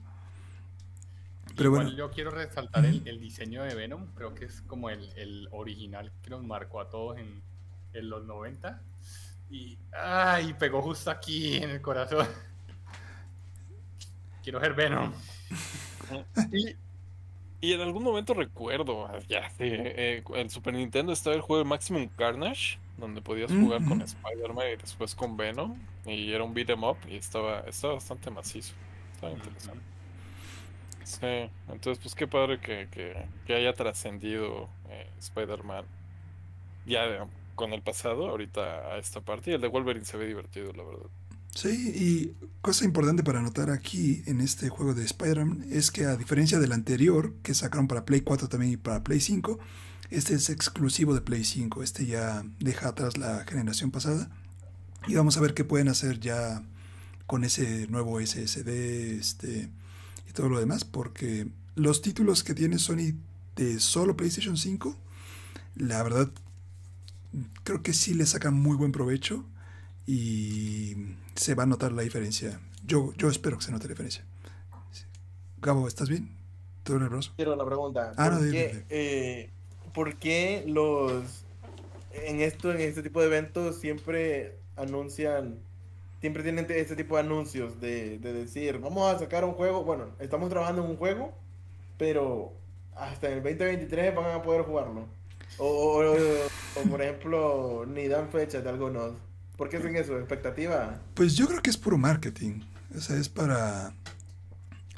Pero Igual bueno, yo quiero resaltar el, el diseño de Venom, creo que es como el, el original que nos marcó a todos en, en los 90. Y ay, pegó justo aquí en el corazón. Quiero ver Venom. Y, y en algún momento recuerdo, ya, sí, eh, en Super Nintendo estaba el juego de Maximum Carnage, donde podías jugar con. Spider-Man y después con Venom, y era un beat 'em up y estaba, estaba bastante macizo. Estaba interesante. Sí, entonces pues qué padre que, que, que haya trascendido eh, Spider-Man ya eh, con el pasado, ahorita a esta parte, y el de Wolverine se ve divertido, la verdad. Sí, y cosa importante para notar aquí en este juego de Spider-Man es que a diferencia del anterior que sacaron para Play 4 también y para Play 5, este es exclusivo de Play 5. Este ya deja atrás la generación pasada. Y vamos a ver qué pueden hacer ya con ese nuevo SSD este, y todo lo demás. Porque los títulos que tiene Sony de solo PlayStation 5, la verdad, creo que sí le sacan muy buen provecho y se va a notar la diferencia. Yo, yo espero que se note la diferencia. Gabo, ¿estás bien? ¿Todo nervioso? Quiero una pregunta. Ah, ¿Por, no, qué, eh, por qué los en esto en este tipo de eventos siempre anuncian siempre tienen este tipo de anuncios de, de decir vamos a sacar un juego bueno estamos trabajando en un juego pero hasta el 2023 van a poder jugarlo o, o- o, por ejemplo ni dan fechas de algunos ¿por qué hacen eso? expectativa Pues yo creo que es puro marketing. O sea, es para.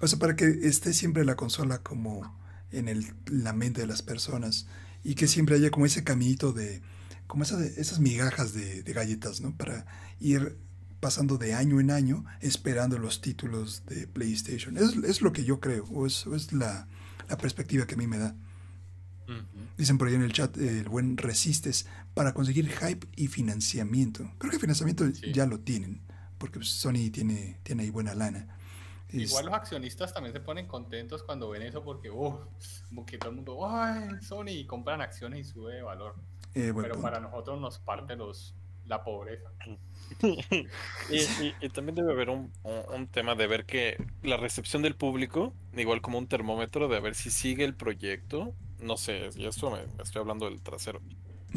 O sea, para que esté siempre la consola como en el, la mente de las personas. Y que siempre haya como ese caminito de. Como esa- esas migajas de, de galletas, ¿no? Para ir pasando de año en año esperando los títulos de PlayStation. Es, es lo que yo creo. O es, o es la, la perspectiva que a mí me da. Dicen por ahí en el chat, eh, el buen Resistes, para conseguir hype y financiamiento. Creo que financiamiento Sí. ya lo tienen, porque pues, Sony tiene, tiene ahí buena lana. Es- Igual los accionistas también se ponen contentos cuando ven eso porque, uh, como que todo el mundo, ¡ay, Sony! Y compran acciones y sube de valor. eh, Pero punto. para nosotros nos parte los la pobreza. [LAUGHS] Y, y- y también debe haber un, un- un tema de ver que la recepción del público, igual como un termómetro de ver si sigue el proyecto, no sé, y esto me, me estoy hablando del trasero,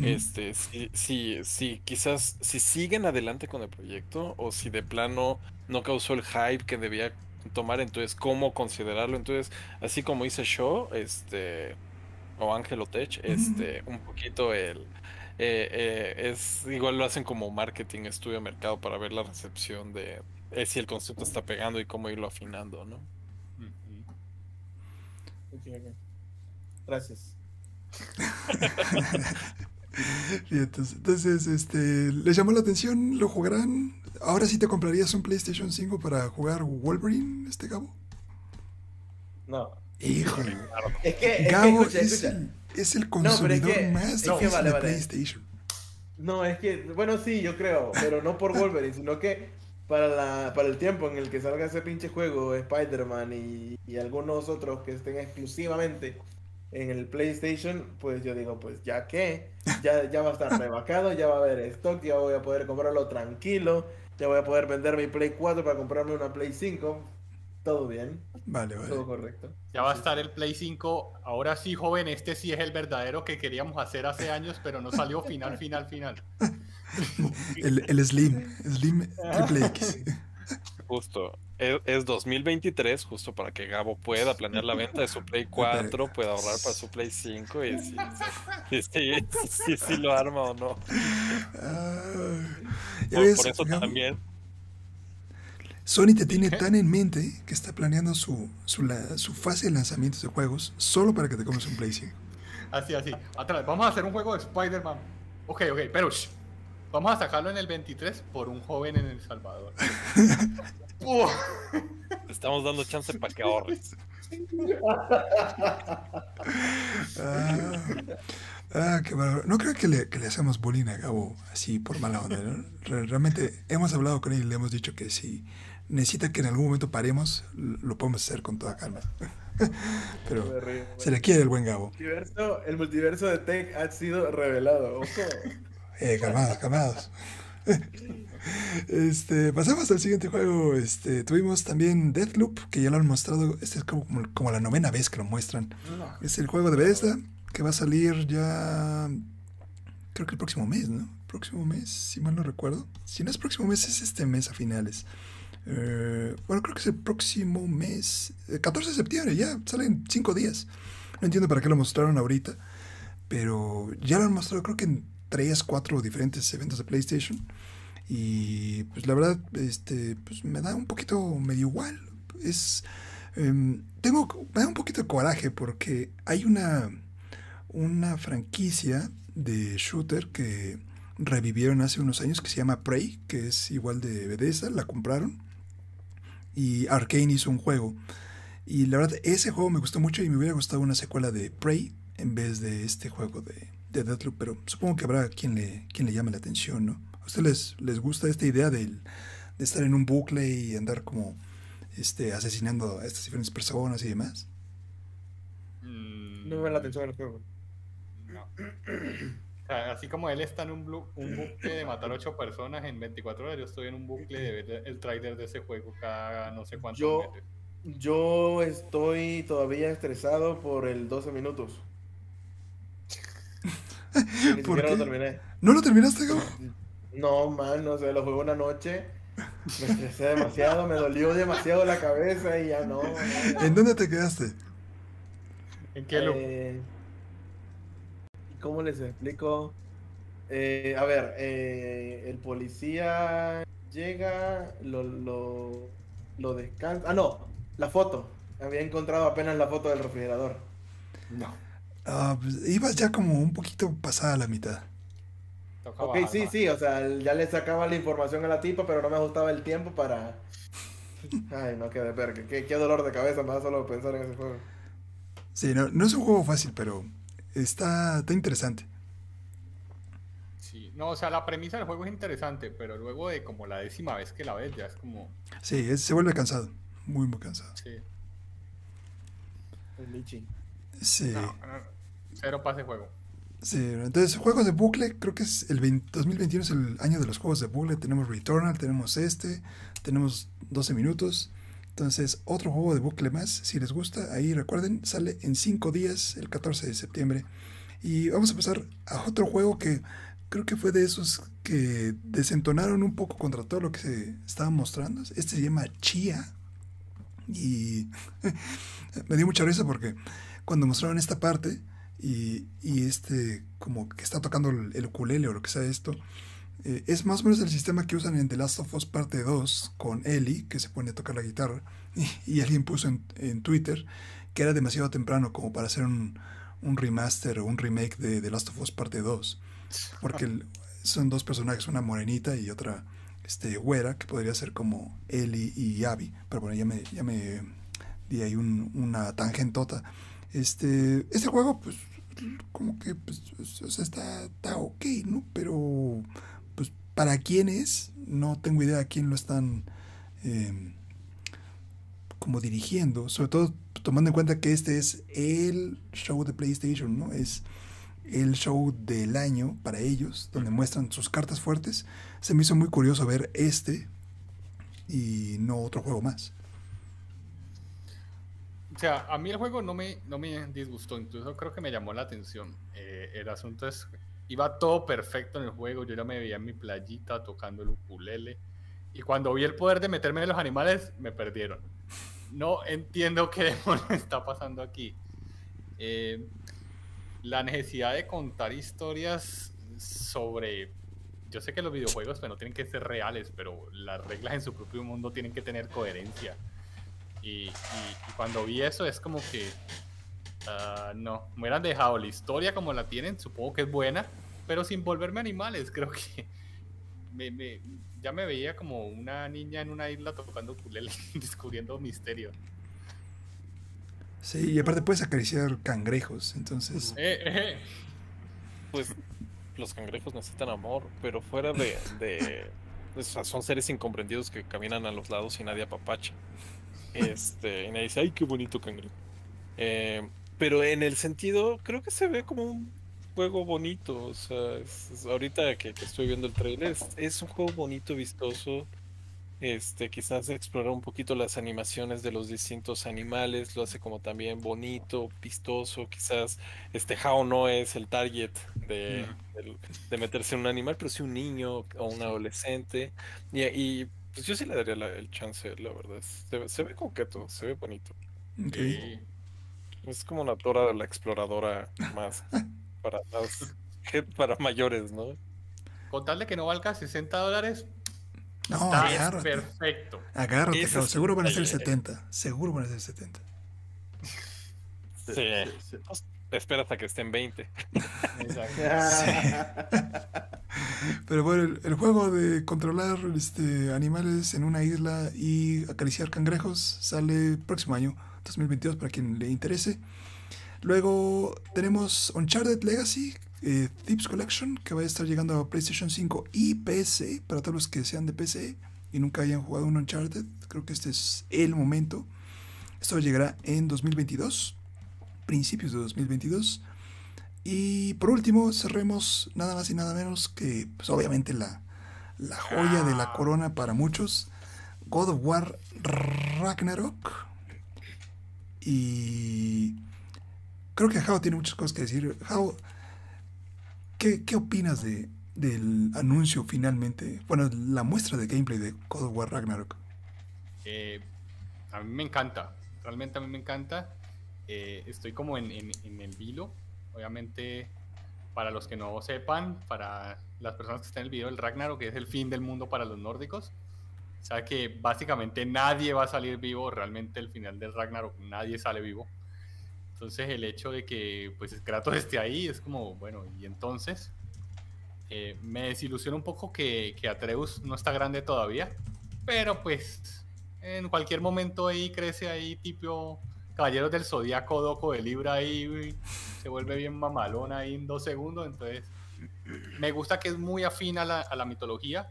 este, si, si, si quizás, si siguen adelante con el proyecto o si de plano no causó el hype que debía tomar, entonces cómo considerarlo, entonces, así como dice Shaw, este, o Ángel Tech, este, un poquito el... eh, eh, es igual lo hacen como marketing, estudio de mercado para ver la recepción de eh, si el concepto está pegando y cómo irlo afinando, ¿no? Gracias [LAUGHS] Y entonces, entonces, este, ¿les llamó la atención? ¿Lo jugarán? ¿Ahora sí te comprarías un PlayStation 5 para jugar Wolverine, este Gabo? no Híjole. [LAUGHS] es que, es que Gabo escucha, es, escucha. el, es el pero es consumidor que- más difícil vale, de vale. PlayStation. No, es que, bueno, sí, yo creo, pero no por Wolverine, sino que para, la, para el tiempo en el que salga ese pinche juego, Spider-Man y, y algunos otros que estén exclusivamente en el PlayStation, pues yo digo, pues ya que, ya, ya va a estar rebacado, ya va a haber stock, ya voy a poder comprarlo tranquilo, ya voy a poder vender mi Play 4 para comprarme una Play 5, todo bien, Vale, vale. todo correcto. Ya va a estar el Play 5. Ahora sí, joven, este sí es el verdadero que queríamos hacer hace años, pero no salió final, final, final. [LAUGHS] El, el Slim, Slim Triple X. [LAUGHS] Justo, es, es 2023, justo para que Gabo pueda planear la venta de su Play [LAUGHS] 4, pueda ahorrar para su Play 5 y si, si, si- si- si lo arma o no. Por, ves, por eso Gabo, también, Sony te tiene tan en mente que está planeando su, su, la- su fase de lanzamientos de juegos solo para que te comes un Play 5. Así, así. Atrás. Vamos a hacer un juego de Spider-Man. Ok, ok, pero shh, vamos a sacarlo en el 23 por un joven en El Salvador. [LAUGHS] Estamos dando chance para que ahorres. Ah, ah, qué bárbaro. No creo que le, que le hacemos bullying a Gabo así por mala onda. ¿no? Re- Realmente hemos hablado con él y le hemos dicho que si necesita que en algún momento paremos, lo podemos hacer con toda calma. [LAUGHS] Pero se le quiere el buen Gabo. El multiverso, el multiverso de Tech ha sido revelado. Ojo. Eh, calmados, calmados. Este, pasamos al siguiente juego. Este, tuvimos también Deathloop, que ya lo han mostrado. Este es como, como la novena vez que lo muestran. Es el juego de Bethesda que va a salir ya. Creo que el próximo mes, ¿no? Próximo mes, si mal no recuerdo. Si no es próximo mes, es este mes a finales. Eh, bueno, creo que es el próximo mes. eh, 14 de septiembre, ya. Salen 5 días. No entiendo para qué lo mostraron ahorita. Pero ya lo han mostrado, creo que en 3, 4 diferentes eventos de PlayStation. Y pues la verdad, este, pues me da un poquito medio igual. Es. em, tengo. Me da un poquito de coraje porque hay una. Una franquicia de shooter que revivieron hace unos años que se llama Prey, que es igual de Bethesda, la compraron. Y Arkane hizo un juego. Y la verdad, ese juego me gustó mucho y me hubiera gustado una secuela de Prey en vez de este juego de, de Deathloop, pero supongo que habrá quien le, quien le llame la atención, ¿no? ¿A ustedes les, les gusta esta idea del, de estar en un bucle y andar como este, asesinando a estas diferentes personas y demás? Mm, No me llama la atención el juego. no. O sea, así como él está en un, blu- un bucle de matar ocho personas en 24 horas, yo estoy en un bucle de ver el trailer de ese juego cada no sé cuántos Yo- meses. Yo estoy todavía estresado por el 12 minutos. Ni ¿Por siquiera qué? lo terminé. ¿No lo terminaste, Gabo? No, man, no sé, lo jugué una noche. Me estresé demasiado, me dolió demasiado la cabeza y ya no. ¿En dónde te quedaste? ¿En qué loop? Eh, ¿Cómo les explico? Eh, a ver, eh, el policía llega, lo, lo, lo descansa. Ah, no, la foto. Había encontrado apenas la foto del refrigerador. No. Pues, ibas ya como un poquito pasada la mitad. Ok, sí, sí, o sea, ya le sacaba la información a la tipa, pero no me ajustaba el tiempo para... [LAUGHS] Ay, no, qué de verga, qué, qué dolor de cabeza me da solo pensar en ese juego. Sí, no, no es un juego fácil, pero está, está interesante. Sí. No, o sea, la premisa del juego es interesante, pero luego de como la décima vez que la ves, ya es como. Sí, es- se vuelve cansado. Muy, muy cansado. Sí. El Lichi. Sí. No, no, cero pase juego. Sí, entonces juegos de bucle, creo que es el 20 2021 es el año de los juegos de bucle. Tenemos Returnal, tenemos este, tenemos 12 minutos. Entonces, otro juego de bucle más, si les gusta, ahí recuerden, sale en 5 días, el 14 de septiembre. Y vamos a pasar a otro juego que creo que fue de esos que desentonaron un poco contra todo lo que se estaba mostrando. Este se llama Chia. Y [LAUGHS] me dio mucha risa porque cuando mostraron esta parte, y, y este como que está tocando el, el ukulele o lo que sea esto eh, es más o menos el sistema que usan en The Last of Us parte 2 con Ellie que se pone a tocar la guitarra y, y alguien puso en, en Twitter que era demasiado temprano como para hacer un, un remaster o un remake de The Last of Us parte 2 porque el- son dos personajes una morenita y otra este güera que podría ser como Ellie y Abby pero bueno ya me, ya me di ahí un- una tangentota este, este juego, pues, como que, pues, o sea, está, está ok, ¿no? Pero, pues, ¿para quién es? No tengo idea a quién lo están, eh, como dirigiendo. Sobre todo tomando en cuenta que este es el show de PlayStation, ¿no? Es el show del año para ellos, donde muestran sus cartas fuertes. Se me hizo muy curioso ver este y no otro juego más. O sea, a mí el juego no me, no me disgustó, incluso creo que me llamó la atención. Eh, el asunto es, iba todo perfecto en el juego, yo ya me veía en mi playita tocando el ukulele, y cuando vi el poder de meterme en los animales, me perdieron. No entiendo qué [LAUGHS] demonios está pasando aquí. Eh, la necesidad de contar historias sobre... Yo sé que los videojuegos pues, no tienen que ser reales, pero las reglas en su propio mundo tienen que tener coherencia. Y, y- y cuando vi eso es como que ah, no, me hubieran dejado la historia como la tienen, supongo que es buena, pero sin volverme animales, [LAUGHS] creo que me- me- ya me veía como una niña en una isla tocando ukulele, [LAUGHS] descubriendo misterios. Sí, y aparte puedes acariciar cangrejos, entonces... Eh, eh, Pues los cangrejos necesitan amor, pero fuera de, de- o sea, son seres incomprendidos que caminan a los lados y nadie apapacha. Este, y nadie dice, ay, qué bonito cangrejo. Eh, pero en el sentido, creo que se ve como un juego bonito. O sea, es- es- ahorita que, que estoy viendo el trailer, es, es un juego bonito, vistoso. Este, quizás explorar un poquito las animaciones de los distintos animales, lo hace como también bonito, vistoso, quizás este no es el target de, meterse en un animal, pero sí un niño o un adolescente. Y, y, pues yo sí le daría la- el chance, la verdad. Se, ve- se ve coqueto, se ve bonito. ok. y- Es como una Dora de la exploradora más para que para mayores, ¿no? con tal de que no valga 60 dólares, No, está agárrate. perfecto. Agárrate, es seguro van a ser detalle. 70. Seguro van a ser 70. Sí. sí, sí. Espera hasta que estén 20. Exacto. [LAUGHS] [LAUGHS] Pero bueno, el, juego de controlar este, animales en una isla y acariciar cangrejos sale próximo año, 2022, para quien le interese. Luego tenemos Uncharted Legacy, eh, Thieves Collection, que va a estar llegando a PlayStation 5 y PC, para todos los que sean de PC y nunca hayan jugado un Uncharted. Creo que este es el momento. Esto llegará en 2022, principios de 2022. Y por último, cerremos nada más y nada menos que, pues obviamente, la, la joya de la corona para muchos, God of War Ragnarok. Y creo que Jao tiene muchas cosas que decir. Jao, ¿qué, qué opinas de, del anuncio finalmente? Bueno, la muestra de gameplay de God of War Ragnarok. Eh, a mí me encanta, realmente a mí me encanta. Eh, estoy como en, en, en el vilo. Obviamente, para los que no sepan, para las personas que están en el video, el Ragnarok que es el fin del mundo para los nórdicos. O sea que básicamente nadie va a salir vivo, realmente el final del Ragnarok nadie sale vivo. Entonces el hecho de que pues Kratos [LAUGHS] esté ahí es como, bueno, y entonces eh, me desilusiona un poco que, que Atreus no está grande todavía, pero pues en cualquier momento ahí crece ahí tipo Caballeros del Zodíaco Doco de Libra ahí uy, se vuelve bien mamalona ahí en dos segundos, entonces me gusta que es muy afín a la, a la mitología.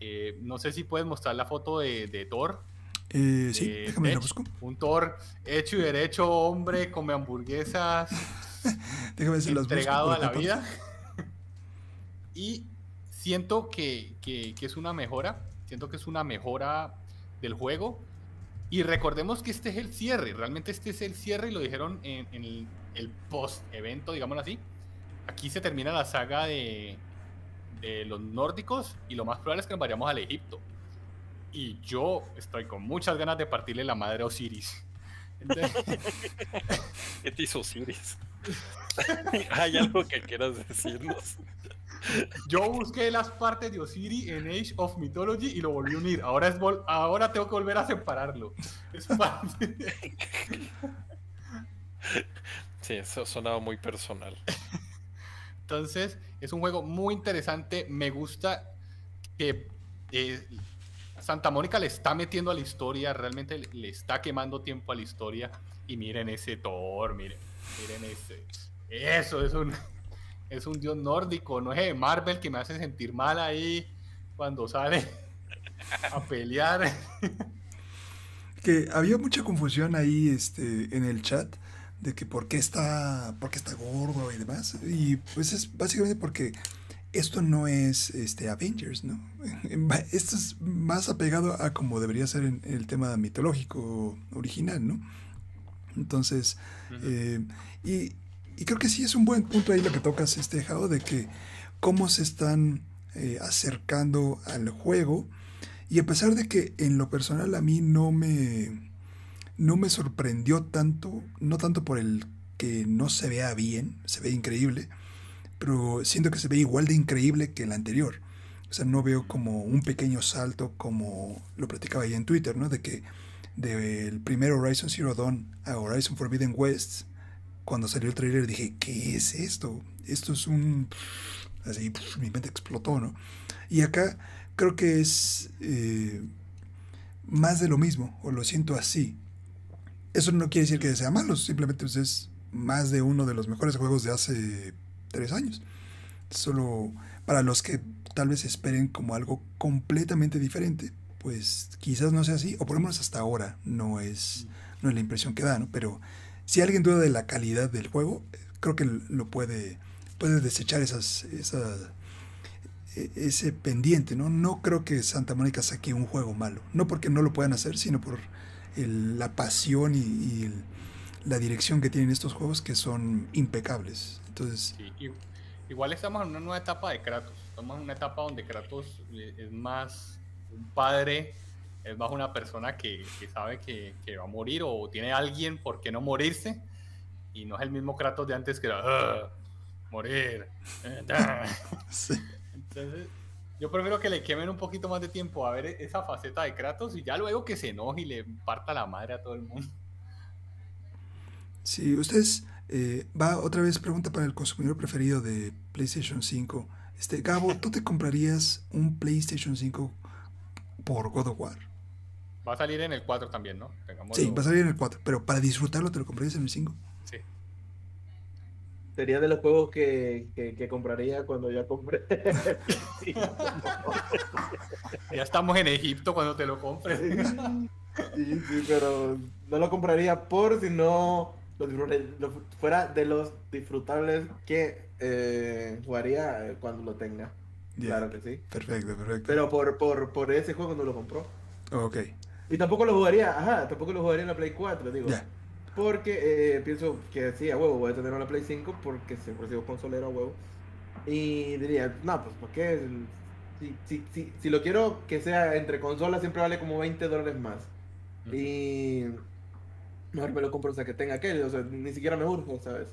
Eh, no sé si puedes mostrar la foto de, de Thor, Eh, sí, eh, déjame la Edge, busco. un Thor hecho y derecho, hombre, come hamburguesas, [LAUGHS] Déjame si las busco entregado por a la vida. y siento que, que- que es una mejora, siento que es una mejora del juego. Y recordemos que este es el cierre, realmente este es el cierre y lo dijeron en, el, post-evento, digámoslo así. Aquí se termina la saga de, los nórdicos y lo más probable es que nos vayamos al Egipto. Y yo estoy con muchas ganas de partirle la madre a Osiris. [LAUGHS] ¿Qué te hizo Osiris? [LAUGHS] ¿Hay algo que quieras decirnos? Yo busqué las partes de Osiris en Age of Mythology y lo volví a unir. Ahora, es vol- ahora tengo que volver a separarlo. Es parte- [LAUGHS] Sí, eso sonaba muy personal. Entonces, es un juego muy interesante. Me gusta que eh, Santa Mónica le está metiendo a la historia, realmente le, le está quemando tiempo a la historia. Y miren ese Thor, miren, miren ese. Eso es un, [LAUGHS] es un dios nórdico, no es de Marvel que me hace sentir mal ahí cuando sale a pelear. [LAUGHS] que había mucha confusión ahí este, en el chat de que por qué está, por qué está gordo y demás. Y pues es básicamente porque esto no es este, Avengers, ¿no? [LAUGHS] Esto es más apegado a como debería ser en, en el tema mitológico original, ¿no? Entonces, eh, y, y creo que sí es un buen punto ahí lo que tocas, este Jao, de que cómo se están eh, acercando al juego. Y a pesar de que en lo personal a mí no me, no me sorprendió tanto, no tanto por el que no se vea bien, se ve increíble, pero siento que se ve igual de increíble que el anterior. O sea, no veo como un pequeño salto como lo platicaba ahí en Twitter, ¿no? De que del primer Horizon Zero Dawn a Horizon Forbidden West, cuando salió el trailer dije, ¿qué es esto? Esto es un... Así, mi mente explotó, ¿no? Y acá creo que es eh, más de lo mismo, o lo siento así. Eso no quiere decir que sea malo, simplemente pues, es más de uno de los mejores juegos de hace tres años. Solo para los que tal vez esperen como algo completamente diferente, pues quizás no sea así, o por lo menos hasta ahora no es, no es la impresión que da, ¿no? Pero si alguien duda de la calidad del juego, creo que lo puede, puede desechar esas, e- ese pendiente, ¿no? No creo que Santa Mónica saque un juego malo, no porque no lo puedan hacer, sino por el- la pasión y, la dirección que tienen estos juegos que son impecables. Entonces, igual estamos en una nueva etapa de Kratos. Estamos en una etapa donde Kratos eh, es más un padre, es más una persona que, que sabe que, que va a morir o tiene alguien por qué no morirse. Y no es el mismo Kratos de antes que era "Ah, morir. eh, [LAUGHS] da". sí. Entonces, yo prefiero que le quemen un poquito más de tiempo a ver esa faceta de Kratos y ya luego que se enoje y le parta la madre a todo el mundo. Si ustedes, eh, va otra vez pregunta para el consumidor preferido de PlayStation 5, Este, Gabo, ¿tú te comprarías un PlayStation 5 por God of War? Va a salir en el 4 también, ¿no? Tengámoslo- Sí, va a salir en el 4, pero para disfrutarlo te lo comprarías en el 5. Sí. Sería de los juegos que, que, que compraría cuando ya compré. [LAUGHS] Sí. [LAUGHS] Ya estamos en Egipto cuando te lo compres. Sí, sí, pero no lo compraría por si no lo disfrut- lo- fuera de los disfrutables que eh, jugaría eh, cuando lo tenga. Claro que sí. Perfecto, perfecto. Pero por, por, por ese juego no lo compró. Ok, Y tampoco lo jugaría, ajá, tampoco lo jugaría en la Play 4, digo. Porque eh, pienso que sí, a huevo, voy a tener una Play 5 porque siempre he sido consolero a huevo. Y diría, no, pues ¿por qué? Si, si, si, si lo quiero que sea entre consolas, siempre vale como 20 dólares más. Y mejor me lo compro, o sea, que tenga aquel, o sea, ni siquiera me urge, ¿sabes?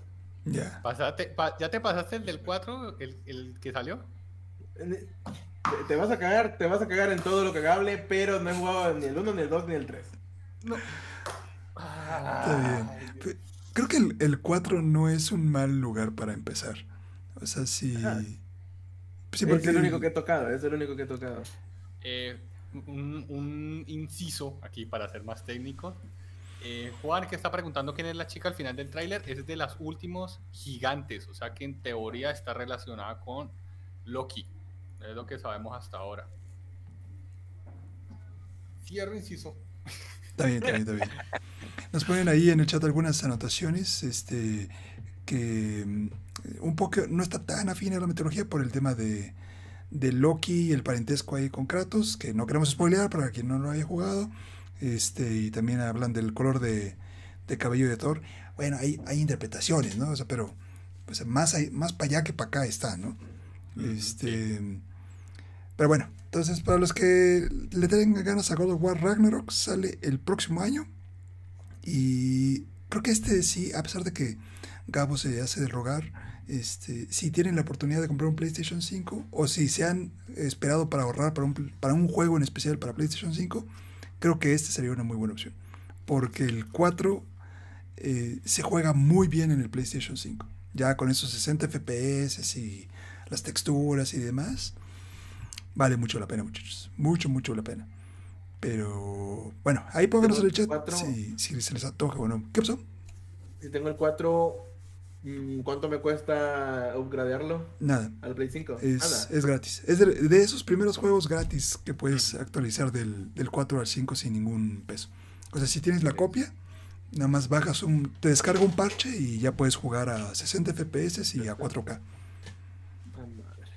Ya. Pasaste- pa- ¿Ya te pasaste el del 4, el, el que salió? Te, vas a cagar, te vas a cagar en todo lo cagable, pero no he jugado ni el 1, ni el 2, ni el 3. Está bien. Creo que el, el 4 no es un mal lugar para empezar. O sea, sí. Sí, es porque el único que he tocado, es el único que he tocado. Eh, un, un inciso aquí para ser más técnico. Eh, Juan, que está preguntando quién es la chica al final del tráiler, es de las últimos gigantes, o sea que en teoría está relacionada con Loki. Es lo que sabemos hasta ahora. Cierro inciso. Está bien, está bien, está bien. Nos ponen ahí en el chat algunas anotaciones, este, que mm, un poco no está tan afín a la mitología por el tema de, de Loki y el parentesco ahí con Kratos, que no queremos spoilear para quien no lo haya jugado. Este, y también hablan del color de, de cabello de Thor. Bueno, hay, hay interpretaciones, ¿no? O sea, pero pues, más, ahí- más para allá que para acá está, ¿no? Este, pero bueno, entonces para los que le tengan ganas a God of War Ragnarok, sale el próximo año. Y creo que este sí, a pesar de que Gabo se hace de rogar, este, si tienen la oportunidad de comprar un PlayStation 5 o si se han esperado para ahorrar para un, para un juego en especial para PlayStation 5, creo que este sería una muy buena opción. Porque el 4 eh, se juega muy bien en el PlayStation 5. Ya con esos 60 FPS y las texturas y demás. Vale mucho la pena, muchachos. Mucho, mucho la pena. Pero bueno, ahí pónganos en el chat Cuatro. si, si se les antoja. Bueno, ¿qué pasó? Si tengo el 4, mm, ¿cuánto me cuesta upgradearlo Nada. al Play 5? Es, Nada. es gratis. Es de, de esos primeros juegos gratis que puedes actualizar del, del 4 al 5 sin ningún peso. O sea, si tienes la copia, nada más bajas un. Te descarga un parche y ya puedes jugar a 60 FPS y a 4K. Ah, madre.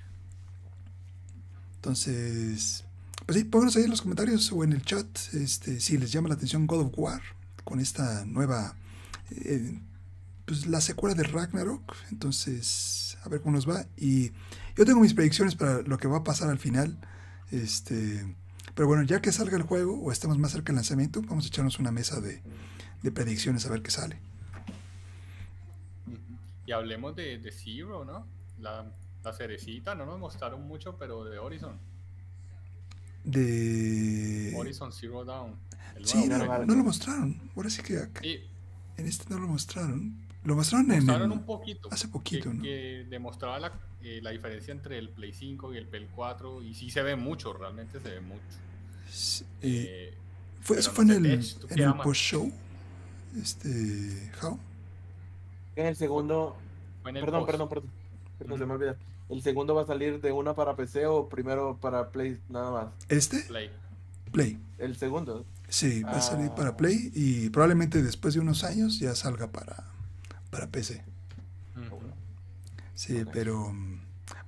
Entonces, pues sí, pónganos ahí en los comentarios o en el chat este, si les llama la atención God of War con esta nueva, eh, pues la secuela de Ragnarok. Entonces, a ver cómo nos va. Y yo tengo mis predicciones para lo que va a pasar al final. Este, pero bueno, ya que salga el juego o estemos más cerca del lanzamiento, vamos a echarnos una mesa de, de predicciones a ver qué sale. Y hablemos de, de Zero, ¿no? La, la cerecita, no nos mostraron mucho, pero de Horizon. De... Horizon Zero Dawn. el Sí, no, no lo mostraron. Ahora sí que acá- en este no lo mostraron. Lo mostraron en mostraron el- un poquito. hace poquito, que, ¿no? que demostraba la, eh, la diferencia entre el Play 5 y el Play 4. Y sí se ve mucho, realmente se ve mucho. Sí, eh, fue, eso fue en el, Edge, ¿tú en el post-show. Este. How? En el segundo, fue en el perdón, perdón, perdón, perdón, se me olvida. ¿El segundo va a salir de una para PC o primero para Play nada más? ¿Este? Play. Play. El segundo. Sí, va a salir para Play y probablemente después de unos años ya salga para, para PC. Ujú. Sí, pero. mm,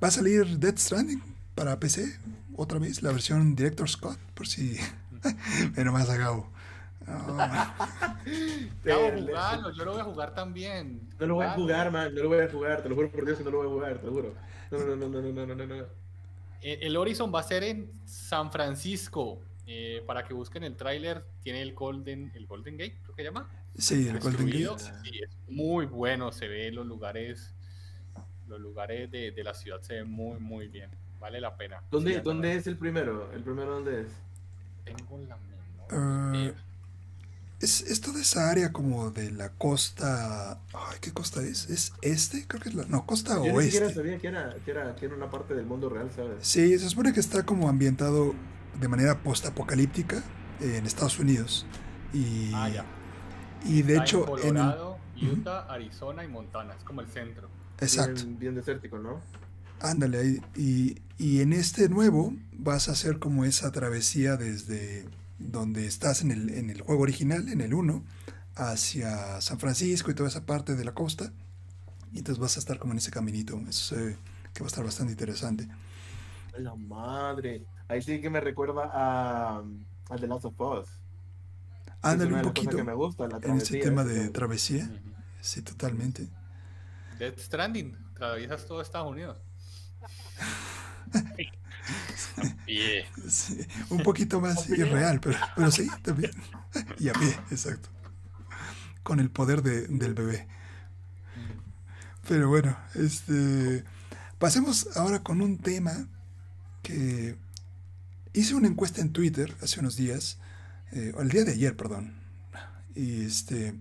Va a salir Dead Stranding para PC otra vez, la versión Director Scott, por si. [LAUGHS] Pero más a Gabo. Ah, [LAUGHS] Gabo, jugalo, yo lo voy a jugar también. No lo voy a jugar, man, no lo voy a jugar, te lo juro por Dios que no lo voy a jugar, te lo juro. No, no, no, no, no, no, no. Eh, el Horizon va a ser en San Francisco. Eh, para que busquen el tráiler, tiene el Golden, el Golden Gate, creo que se llama. Sí, el Destruido. Golden Gate. Sí, es muy bueno, se ve los lugares, los lugares de, de la ciudad se ven muy, muy bien. Vale la pena. ¿Dónde, sí, ¿dónde es el primero? ¿El primero dónde es? Tengo la menor uh... Es, es toda esa área como de la costa. Ay, ¿qué costa es? ¿Es este? Creo que es la. No, costa Yo ni siquiera oeste. sabía que era, que, era, que era una parte del mundo real, ¿sabes? Sí, se supone que está como ambientado de manera postapocalíptica en Estados Unidos. Y, Ah, ya. y de Está hecho, en en el- Colorado, Utah, Arizona y Montana. Es como el centro. exacto. Bien, bien desértico, ¿no? Ándale, ahí. y, y en este nuevo vas a hacer como esa travesía desde donde estás en el, en el juego original, en el 1, hacia San Francisco y toda esa parte de la costa. Y entonces vas a estar como en ese caminito. Eso ve que va a estar bastante interesante. La madre. Ahí sí que me recuerda a, a The Last of Us. Ándale un poquito que me gusta, la en ese tema de travesía. Sí, totalmente. Death Stranding. Atraviesas todo Estados Unidos. [LAUGHS] [LAUGHS] Yeah. Sí, un poquito más irreal, pero, pero sí, también. [LAUGHS] Y a pie, exacto. Con el poder de- del bebé. Pero bueno, este. Pasemos ahora con un tema que hice una encuesta en Twitter hace unos días, eh, o el día de ayer, perdón, y este,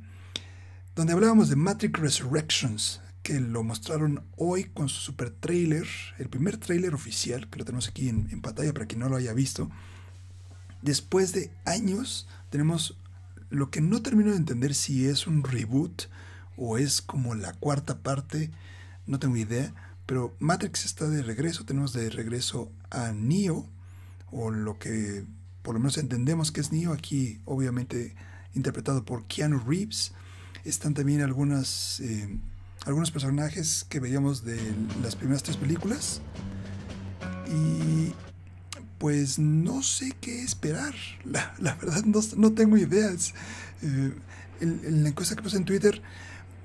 donde hablábamos de Matrix Resurrections, que lo mostraron hoy con su super trailer, el primer trailer oficial, que lo tenemos aquí en, en pantalla para quien no lo haya visto. Después de años, tenemos lo que no termino de entender si es un reboot o es como la cuarta parte, no tengo idea, pero Matrix está de regreso, tenemos de regreso a Neo, o lo que por lo menos entendemos que es Neo, aquí obviamente interpretado por Keanu Reeves. Están también algunas, eh, algunos personajes que veíamos de las primeras tres películas. Y pues no sé qué esperar. [LAUGHS] La, verdad no, no tengo ideas. Eh, en, en la encuesta que puse en Twitter,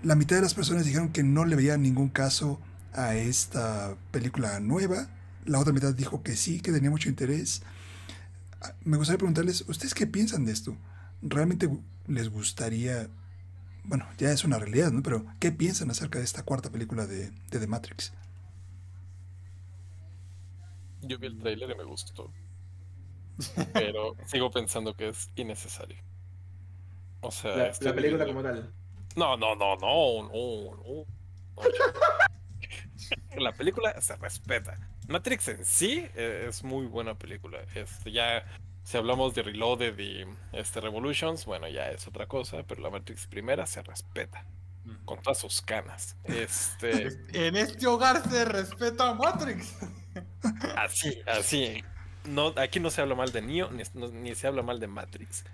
la mitad de las personas dijeron que no le veían ningún caso a esta película nueva. La otra mitad dijo que sí, que tenía mucho interés. Ah, Me gustaría preguntarles, ¿ustedes qué piensan de esto? ¿Realmente les gustaría, bueno, ya es una realidad, ¿no? Pero ¿qué piensan acerca de esta cuarta película de, de The Matrix? Yo vi el trailer y me gustó. Pero [LAUGHS] sigo pensando que es innecesario. O sea, La, este la película como tal. No, no, no, no, no, no. [LAUGHS] La película se respeta. Matrix en sí eh, es muy buena película. Este, ya, si hablamos de Reloaded y este, Revolutions, bueno, ya es otra cosa, pero la Matrix primera se respeta. Con todas sus canas. Este, [LAUGHS] En este hogar se respeta a Matrix. [LAUGHS] así, así. No, aquí no se habla mal de Neo, ni, no- ni se habla mal de Matrix.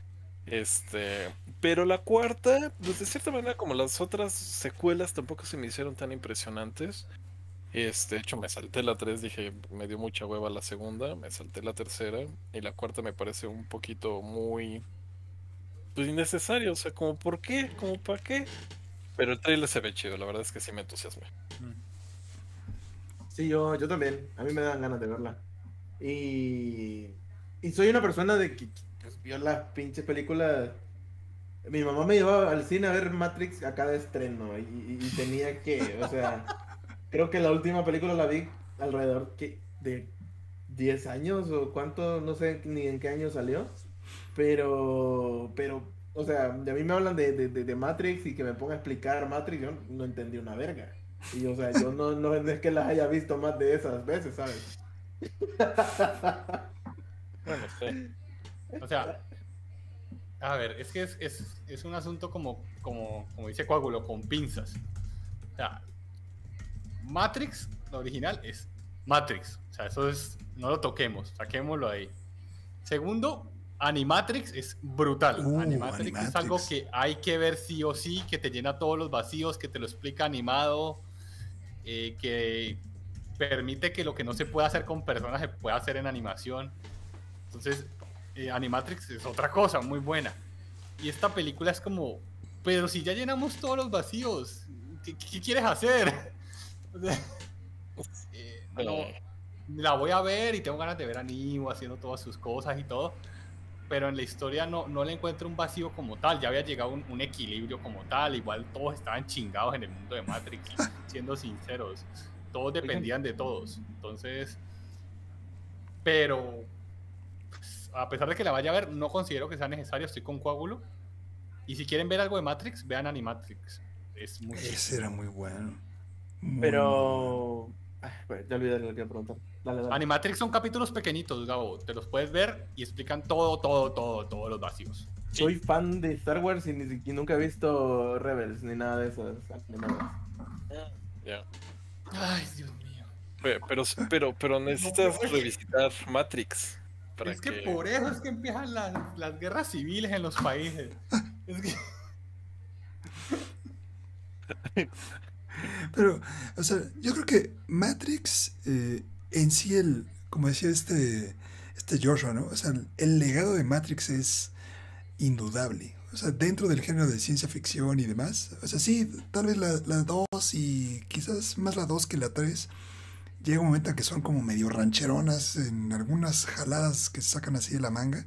Este, pero la cuarta, pues de cierta manera, como las otras secuelas tampoco se me hicieron tan impresionantes. Este, de hecho, me salté la 3, dije, me dio mucha hueva la segunda, me salté la tercera, y la cuarta me parece un poquito muy. Pues innecesario, o sea, como, ¿por qué? ¿Como para qué? Pero el trailer se ve chido, la verdad es que sí me entusiasmé. Sí, yo, yo también. A mí me dan ganas de verla. Y, y soy una persona de que pues, vio las pinches películas. Mi mamá me llevaba al cine a ver Matrix a cada estreno y tenía que, o sea, creo que la última película la vi alrededor de 10 años o cuánto, no sé ni en qué año salió, pero, pero, o sea, a mí me hablan de, de, de- Matrix y que me ponga a explicar Matrix, yo no entendí una verga. Y o sea, yo no, no es que las haya visto más de esas veces, ¿sabes? Bueno, sí. O sea, a ver, es que es, es, es un asunto como, como, como dice Coágulo, con pinzas. O sea, Matrix, la original, es Matrix. O sea, eso es, no lo toquemos, saquémoslo ahí. Segundo, Animatrix es brutal. Uh, Animatrix, es Animatrix. algo que hay que ver sí o sí, que te llena todos los vacíos, que te lo explica animado, eh, que permite que lo que no se puede hacer con personas se pueda hacer en animación. Entonces, eh, Animatrix es otra cosa muy buena. Y esta película es como, pero si ya llenamos todos los vacíos, ¿qué, qué quieres hacer? [LAUGHS] Eh, no, la voy a ver y tengo ganas de ver a Neo haciendo todas sus cosas y todo, pero en la historia no, no le encuentro un vacío como tal, ya había llegado un, un equilibrio como tal, igual todos estaban chingados en el mundo de Matrix, [LAUGHS] siendo sinceros, todos dependían de todos, entonces, pero pues, a pesar de que la vaya a ver, no considero que sea necesario, estoy con coágulo, Y si quieren ver algo de Matrix, vean Animatrix. Es muy Ese era muy bueno. Muy. Pero. Ay, pues, ya olvidé lo que iba a preguntar. Dale, dale. Animatrix son capítulos pequeñitos, Gabo. Te los puedes ver y explican todo, todo, todo, todos los vacíos. Soy fan de Star Wars y, ni siquiera nunca he visto Rebels ni nada de esas animadas. Ya. Ay, Dios mío. Pe- Pero, pero, pero necesitas revisitar Matrix. Para es que, por eso es que empiezan las, las guerras civiles en los países. Es que... [LAUGHS] Pero, o sea, yo creo que Matrix eh, en sí, el, como decía este, este Joshua, ¿no? O sea, el, legado de Matrix es indudable. O sea, dentro del género de ciencia ficción y demás. O sea, sí, tal vez la 2 y quizás más la 2 que la 3. Llega un momento en que son como medio rancheronas en algunas jaladas que se sacan así de la manga.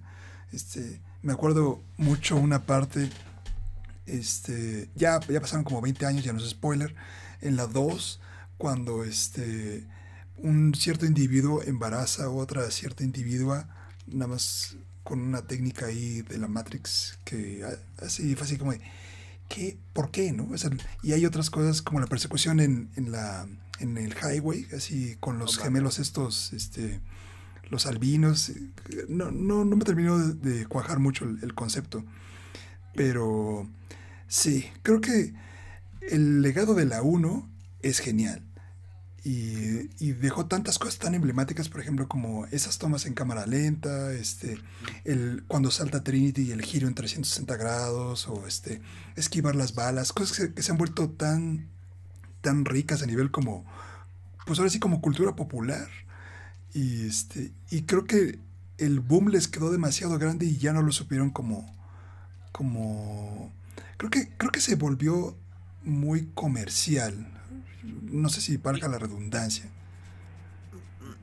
Este, me acuerdo mucho una parte este, ya, ya pasaron como 20 años, ya no es spoiler. En la 2, cuando este, un cierto individuo embaraza a otra cierta individua, nada más con una técnica ahí de la Matrix que así fue así como de, ¿qué? ¿Por qué? ¿no? O sea, y hay otras cosas como la persecución en, en la, en el highway, así con los gemelos estos, este, los albinos. No, no, no me terminó de, de cuajar mucho el- el concepto. Pero sí, creo que el legado de la 1 es genial. Y, y dejó tantas cosas tan emblemáticas, por ejemplo, como esas tomas en cámara lenta, este, el, cuando salta Trinity y el giro en 360 grados, o este, esquivar las balas, cosas que, que se han vuelto tan, tan ricas a nivel como, pues ahora sí como cultura popular. Y, este, y creo que el boom les quedó demasiado grande y ya no lo supieron como, como creo que creo que se volvió muy comercial no sé si valga la redundancia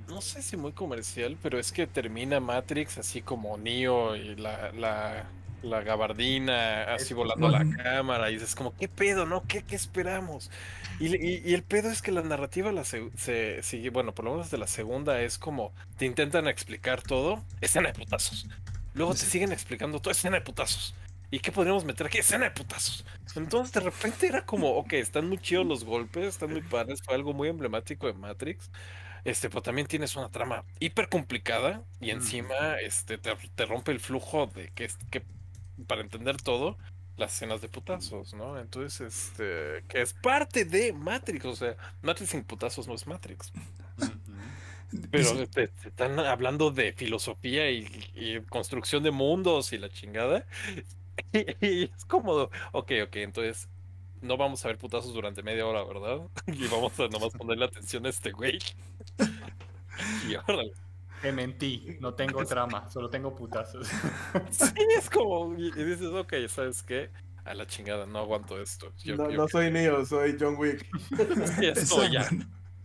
No sé si muy comercial, pero es que termina Matrix así como Neo y la, la, la gabardina así volando a la cámara y dices como, ¿qué pedo, no? ¿Qué, qué esperamos? Y, le- y- y el pedo es que la narrativa la se, se sigue, bueno, por lo menos de la segunda es como, te intentan explicar todo, escena de putazos. Luego te siguen explicando todo, escena de putazos. ¿Y qué podríamos meter aquí? Escena de putazos. Entonces de repente era como, ok, están muy chidos los golpes, están muy padres, fue algo muy emblemático de Matrix. Este, pero también tienes una trama hiper complicada y encima este, te, te rompe el flujo de que, para entender todo, las escenas de putazos, ¿no? Entonces, este, que es parte de Matrix, o sea, Matrix sin putazos no es Matrix. Pero Dice- te, te están hablando de filosofía y, y construcción de mundos y la chingada. [LAUGHS] Y, es como, ok, ok, entonces no vamos a ver putazos durante media hora, ¿verdad? [LAUGHS] Y vamos a nomás ponerle atención a este güey. [LAUGHS] Y órale. Te mentí, no tengo trama, solo tengo putazos. Sí, es como, y dices, ok, ¿sabes qué? A la chingada, no aguanto esto. Yo, no, yo- no soy Neo, soy John Wick. sí, es como ya.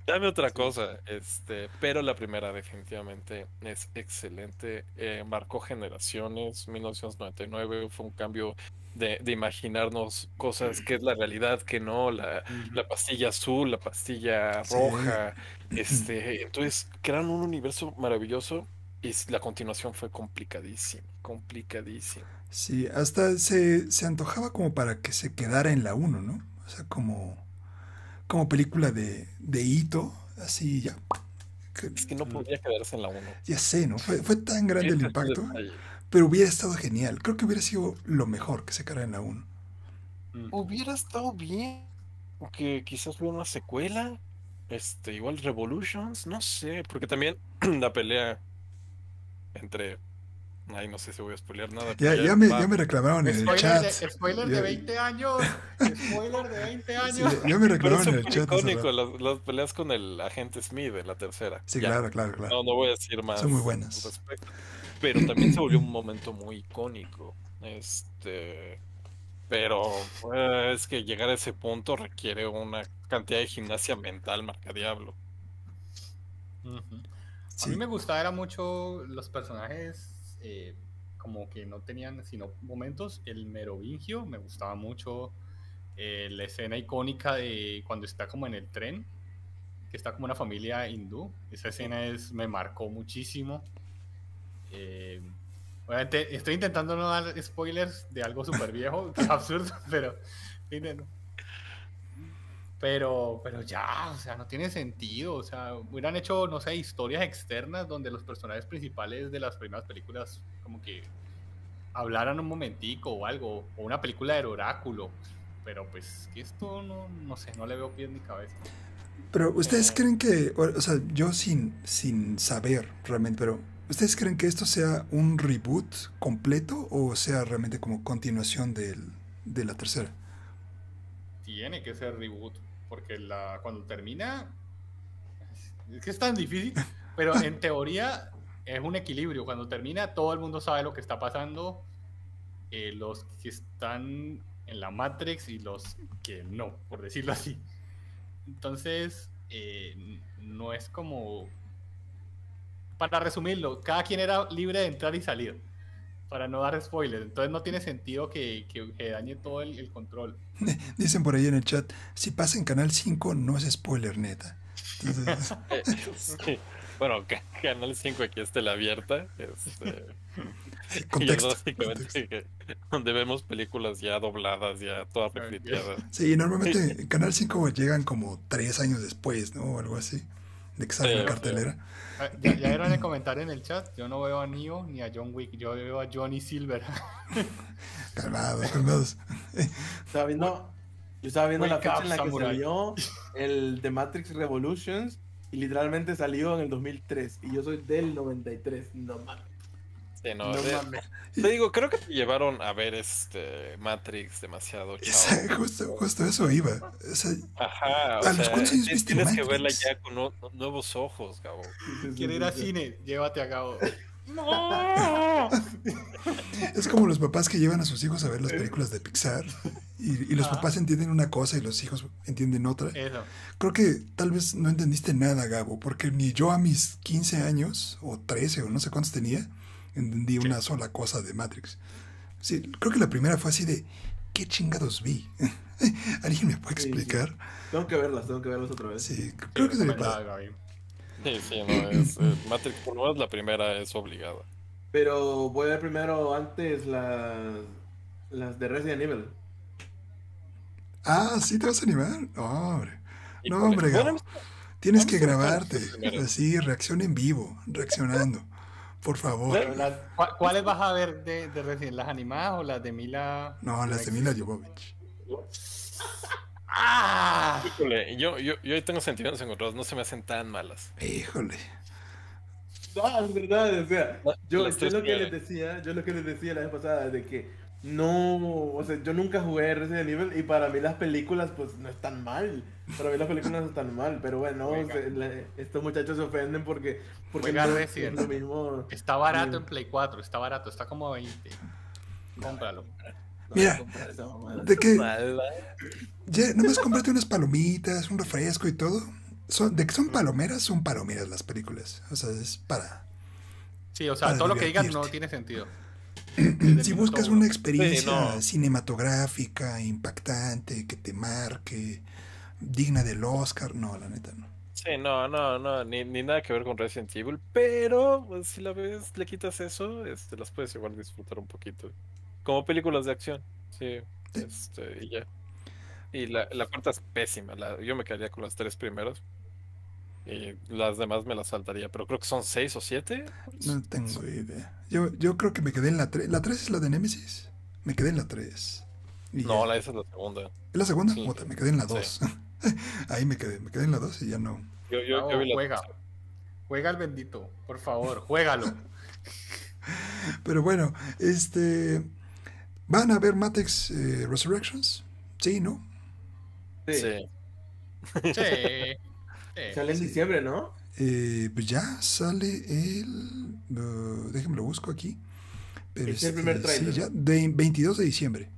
Dame otra cosa, este, pero la primera definitivamente es excelente, eh, marcó generaciones, 1999 fue un cambio de, de imaginarnos cosas que es la realidad, que no, la, la pastilla azul, la pastilla Sí. roja, [CLEARS THROAT] este, entonces crearon un universo maravilloso y la continuación fue complicadísima, complicadísima. sí hasta se, se antojaba como para que se quedara en la 1 no o sea como como película de de hito así ya Es que no podía quedarse en la 1. ya sé no fue, fue tan grande el impacto pero hubiera estado genial. Creo que hubiera sido lo mejor que se quedara en la 1 Hubiera estado bien que quizás hubiera una secuela, este, igual Revolutions, no sé, porque también [CLEARS THROAT] la pelea entre, ay, no sé si voy a spoilear nada. ya, ya me, ya me reclamaron en el Spoiler, chat de, spoiler Ya- de 20 años. Spoiler de 20 sí, años. ya, ya me reclamaron en el chat icónico, las, las peleas con el agente Smith en la tercera. sí Ya, claro claro claro No, no voy a decir más. Son muy buenas. respecto. Pero también se volvió un momento muy icónico. Este. Pero eh, es que llegar a ese punto requiere una cantidad de gimnasia mental, marca diablo. Ujú. A Sí. mí me gustaba era mucho los personajes eh, como que no tenían sino momentos. El merovingio me gustaba mucho. eh, la escena icónica de cuando está como en el tren, que está como una familia hindú. Esa escena es, me marcó muchísimo. Eh, Obviamente, estoy intentando no dar spoilers de algo súper viejo, que es [LAUGHS] absurdo, pero. intento. Pero, pero ya, o sea, no tiene sentido. O sea, hubieran hecho, no sé, historias externas donde los personajes principales de las primeras películas, como que hablaran un momentico o algo, o una película del oráculo. Pero pues, que esto no, no sé, no le veo pie en mi cabeza. Pero ustedes Eh. creen que, o o sea, yo sin, sin saber realmente, pero ¿ustedes creen que esto sea un reboot completo o sea realmente como continuación del, de la tercera? Tiene que ser reboot, porque la, cuando termina. Es que es tan difícil, pero en [LAUGHS] teoría es un equilibrio. Cuando termina, todo el mundo sabe lo que está pasando. eh, los que están en la Matrix y los que no, por decirlo así. Entonces, eh, no es como. Para resumirlo, cada quien era libre de entrar y salir. Para no dar spoilers. Entonces, no tiene sentido que, que- que dañe todo el, el control. [LAUGHS] Dicen por ahí en el chat, si pasa en Canal 5 no es spoiler neta. Entonces, [LAUGHS] sí. Bueno, ca- Canal 5 aquí es tela abierta. Este, sí, y es contexto. básicamente contexto. donde vemos películas ya dobladas, ya todas Ok. refriteadas. Sí, normalmente en Canal 5 llegan como tres años después, ¿no? O algo así, de que sale Sí, en cartelera. Ah, Ya, ya vieron el comentario en el chat. Yo no veo a Neo ni a John Wick. Yo veo a Johnny Silver. [LAUGHS] Calmados, calmados. Estaba viendo, yo estaba viendo la Wake fecha up, en la que samurai. salió [LAUGHS] el The Matrix Revolutions y literalmente salió en el 2003 y yo soy del 93. No mames. Sí, no, No de- mames. [LAUGHS] te digo, creo que te llevaron a ver este Matrix demasiado chavo. Esa- [LAUGHS] justo, justo eso iba. O sea, Ajá, o ¿A los sea, años tienes viste tienes que verla ya con nu- nuevos ojos, Gabo. [LAUGHS] Quiere ir a cine. Llévate a cabo. es como los papás que llevan a sus hijos a ver las películas de Pixar y, y los papás entienden una cosa y los hijos entienden otra. Eso. Creo que tal vez no entendiste nada, Gabo, porque ni yo a mis 15 años, o 13, o no sé cuántos tenía, entendí una sola cosa de Matrix. Sí, creo que la primera fue así de, ¿qué chingados vi? [LAUGHS] ¿Alguien me puede Sí, sí. explicar? Tengo que verlas, tengo que verlas otra vez. Sí, creo que padre. Gaby. Sí, sí, no, es, eh, [LAUGHS] Matrix, por lo menos la primera es obligada. Pero voy a ver primero antes las, las de Resident Evil. Ah, ¿sí te vas a animar? No, hombre. No, hombre. Tienes que grabarte. Así, reacción en vivo, reaccionando. Por favor. Pero las- ¿cuál- ¿Cuáles vas a ver de, de Resident? ¿Las animadas o las de Mila? No, las de Mila Jovovich. ¡Ah! híjole, yo, yo, yo ahí tengo sentimientos encontrados, no se me hacen tan malas. Híjole. No, es verdad, o sea, yo, lo que les decía, yo lo que les decía la vez pasada de que no, o sea, yo nunca jugué Resident Evil y para mí las películas pues no están mal, para mí las películas no están mal, pero bueno, se- la- estos muchachos se ofenden porque, porque Juega no Resident. es lo mismo. Está barato Sí. en Play 4, está barato, está como a 20. Cómpralo. No Mira. De que ya, nomás cómprate unas palomitas, un refresco y todo. Son, de que son palomeras, son palomeras las películas. O sea, es para. Sí, o sea, todo lo que digas no tiene sentido. [CLEARS THROAT] Si buscas una experiencia Sí, no. cinematográfica, impactante, que te marque, digna del Oscar, no, la neta no. Sí, no, no, no, ni, ni nada que ver con Resident Evil, pero pues, si la ves, le quitas eso, este, las puedes igual disfrutar un poquito. Como películas de acción, sí, Sí. este, y ya. Y la, la cuarta es pésima, la, yo me quedaría con las tres primeras. Y las demás me las saltaría, pero creo que son seis o siete. No tengo idea. Yo, yo creo que me quedé en la 3. ¿La 3 es la de Nemesis? Me quedé en la 3. No, la, esa es la segunda. ¿Es la segunda? Sí. Puta, me quedé en la Sí. [LAUGHS] 2. [LAUGHS] Ahí me quedé, me quedé en la 2 y ya no. Yo, yo, Bravo, yo vi la juega. Juega el bendito, por favor, juégalo. [LAUGHS] Pero bueno, este. ¿Van a ver Matrix eh, Resurrections? Sí, ¿no? Sí, Sí. [LAUGHS] Sí. sí. Sale en diciembre, ¿no? Eh, pues ya sale el. uh, déjenme lo busco aquí. Pero Es el este, primer sí, tráiler, ya, ¿no? de 22 de diciembre.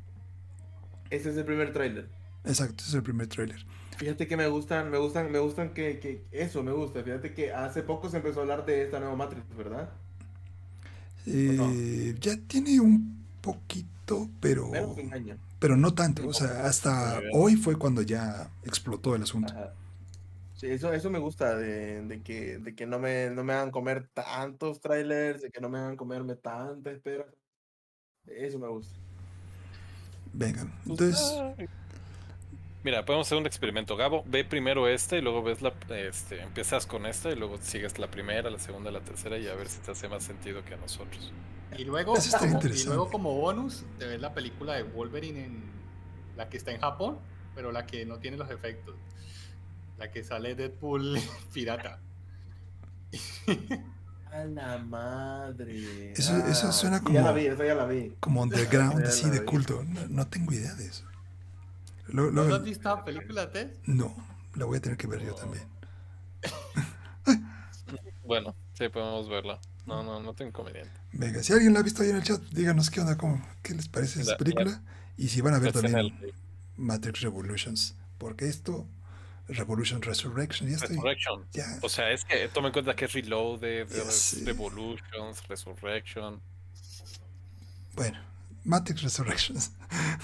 Ese es el primer tráiler. Exacto, ese es el primer tráiler. Fíjate que me gustan, me gustan, me gustan que, que eso me gusta. Fíjate que hace poco se empezó a hablar de esta nueva Matrix, ¿verdad? Eh, Ya tiene un poquito, pero. Pero no tanto. O sea, hasta hoy fue cuando ya explotó el asunto. Ajá. Sí, eso, eso me gusta de, de que, de que no me, no me hagan comer tantos trailers, de que no me hagan comerme tanta espera. Eso me gusta. Venga, Pues, entonces, ah, Mira, podemos hacer un experimento. Gabo, ve primero este y luego ves la, este, empiezas con esta y luego sigues la primera, la segunda, la tercera y a ver si te hace más sentido que a nosotros. Y luego, Eso está como, y luego como bonus, te ves la película de Wolverine en la que está en Japón, pero la que no tiene los efectos. La que sale Deadpool [LAUGHS] pirata. [LAUGHS] A la madre. Eso- eso suena sí, Ya la como- vi, esa ya la vi. como [LAUGHS] underground, así de vi. culto. No, no tengo idea de eso. Luego- ¿No luego- has visto la película, Ted? no, la voy a tener que ver yo también. [LAUGHS] Bueno, sí, podemos verla. No, no, no tengo inconveniente. Venga, si alguien la ha visto ahí en el chat, díganos qué onda, cómo, qué les parece esa La- película. Y si van a ver también Matrix Revolutions. Porque esto, Revolution Resurrection, ya estoy. Resurrection. Ya. O sea, es que toma en cuenta que es Reloaded. Revolutions, Resurrection. Bueno, Matrix Resurrections.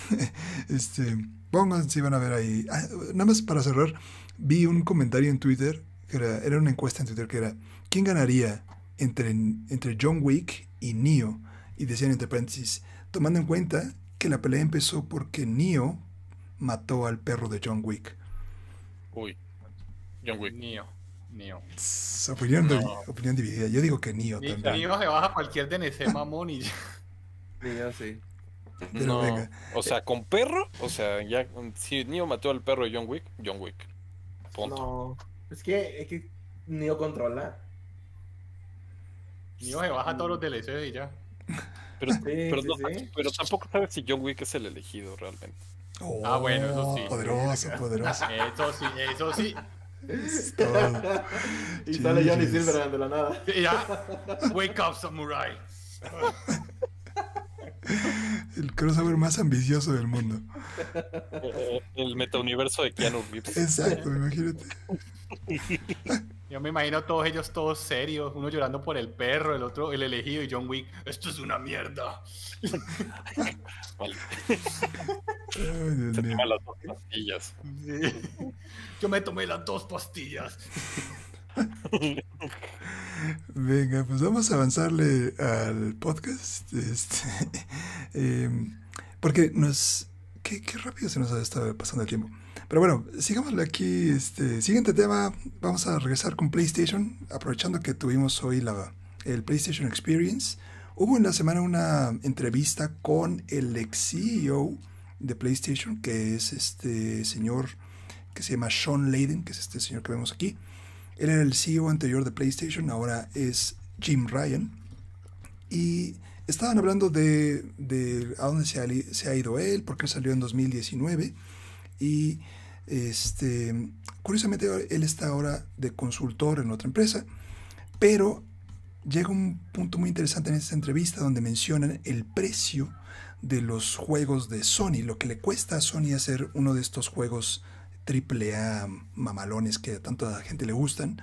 [LAUGHS] este, pongan si van a ver ahí. Ah, nada más para cerrar, vi un comentario en Twitter, que era, era una encuesta en Twitter que era, ¿quién ganaría entre, entre John Wick y Neo? Y decían entre paréntesis, tomando en cuenta que la pelea empezó porque Neo mató al perro de John Wick. Uy, John Wick. Neo. Neo. Opinión, de- No. opinión dividida. Yo digo que Neo Ni- también. Neo se baja cualquier DNC mamón y ya. Sí. Pero no, venga. o sea, con perro, o sea, ya si Neo mató al perro de John Wick, John Wick. Punto. No. Es que, es que Neo controla. Neo se baja todos los DLCs y ya. Pero, Sí, pero, sí, no- sí. pero tampoco sabes si John Wick es el elegido realmente. Ah, bueno, eso sí. Poderoso, poderoso. Eso sí, eso sí. Y sale Johnny Jesus. Silverhand de la nada. Ya. Wake up, samurai. [LAUGHS] [LAUGHS] El crossover más ambicioso del mundo. [LAUGHS] El metauniverso de Keanu Reeves. Exacto, imagínate. [LAUGHS] Yo me imagino todos ellos todos serios, uno llorando por el perro, el otro el elegido y John Wick. Esto es una mierda. Vale, Ay, Dios se mío. toma las dos pastillas. Sí. Yo me tomé las dos pastillas. Venga, pues vamos a avanzarle al podcast. Este, [LAUGHS] em, porque nos. Qué, qué rápido se nos estado pasando el tiempo. Pero bueno, sigámosle aquí. Este, siguiente tema. Vamos a regresar con PlayStation. Aprovechando que tuvimos hoy la, el PlayStation Experience. Hubo en la semana una entrevista con el ex CEO de PlayStation, que es este señor que se llama Sean Layden, que es este señor que vemos aquí. Él era el CEO anterior de PlayStation, ahora es Jim Ryan. Y estaban hablando de, a dónde se ha, ido él, por qué salió en 2019. Y este, curiosamente él está ahora de consultor en otra empresa. Pero llega un punto muy interesante en esta entrevista donde mencionan el precio de los juegos de Sony, lo que le cuesta a Sony hacer uno de estos juegos triple A mamalones que a tanta gente le gustan.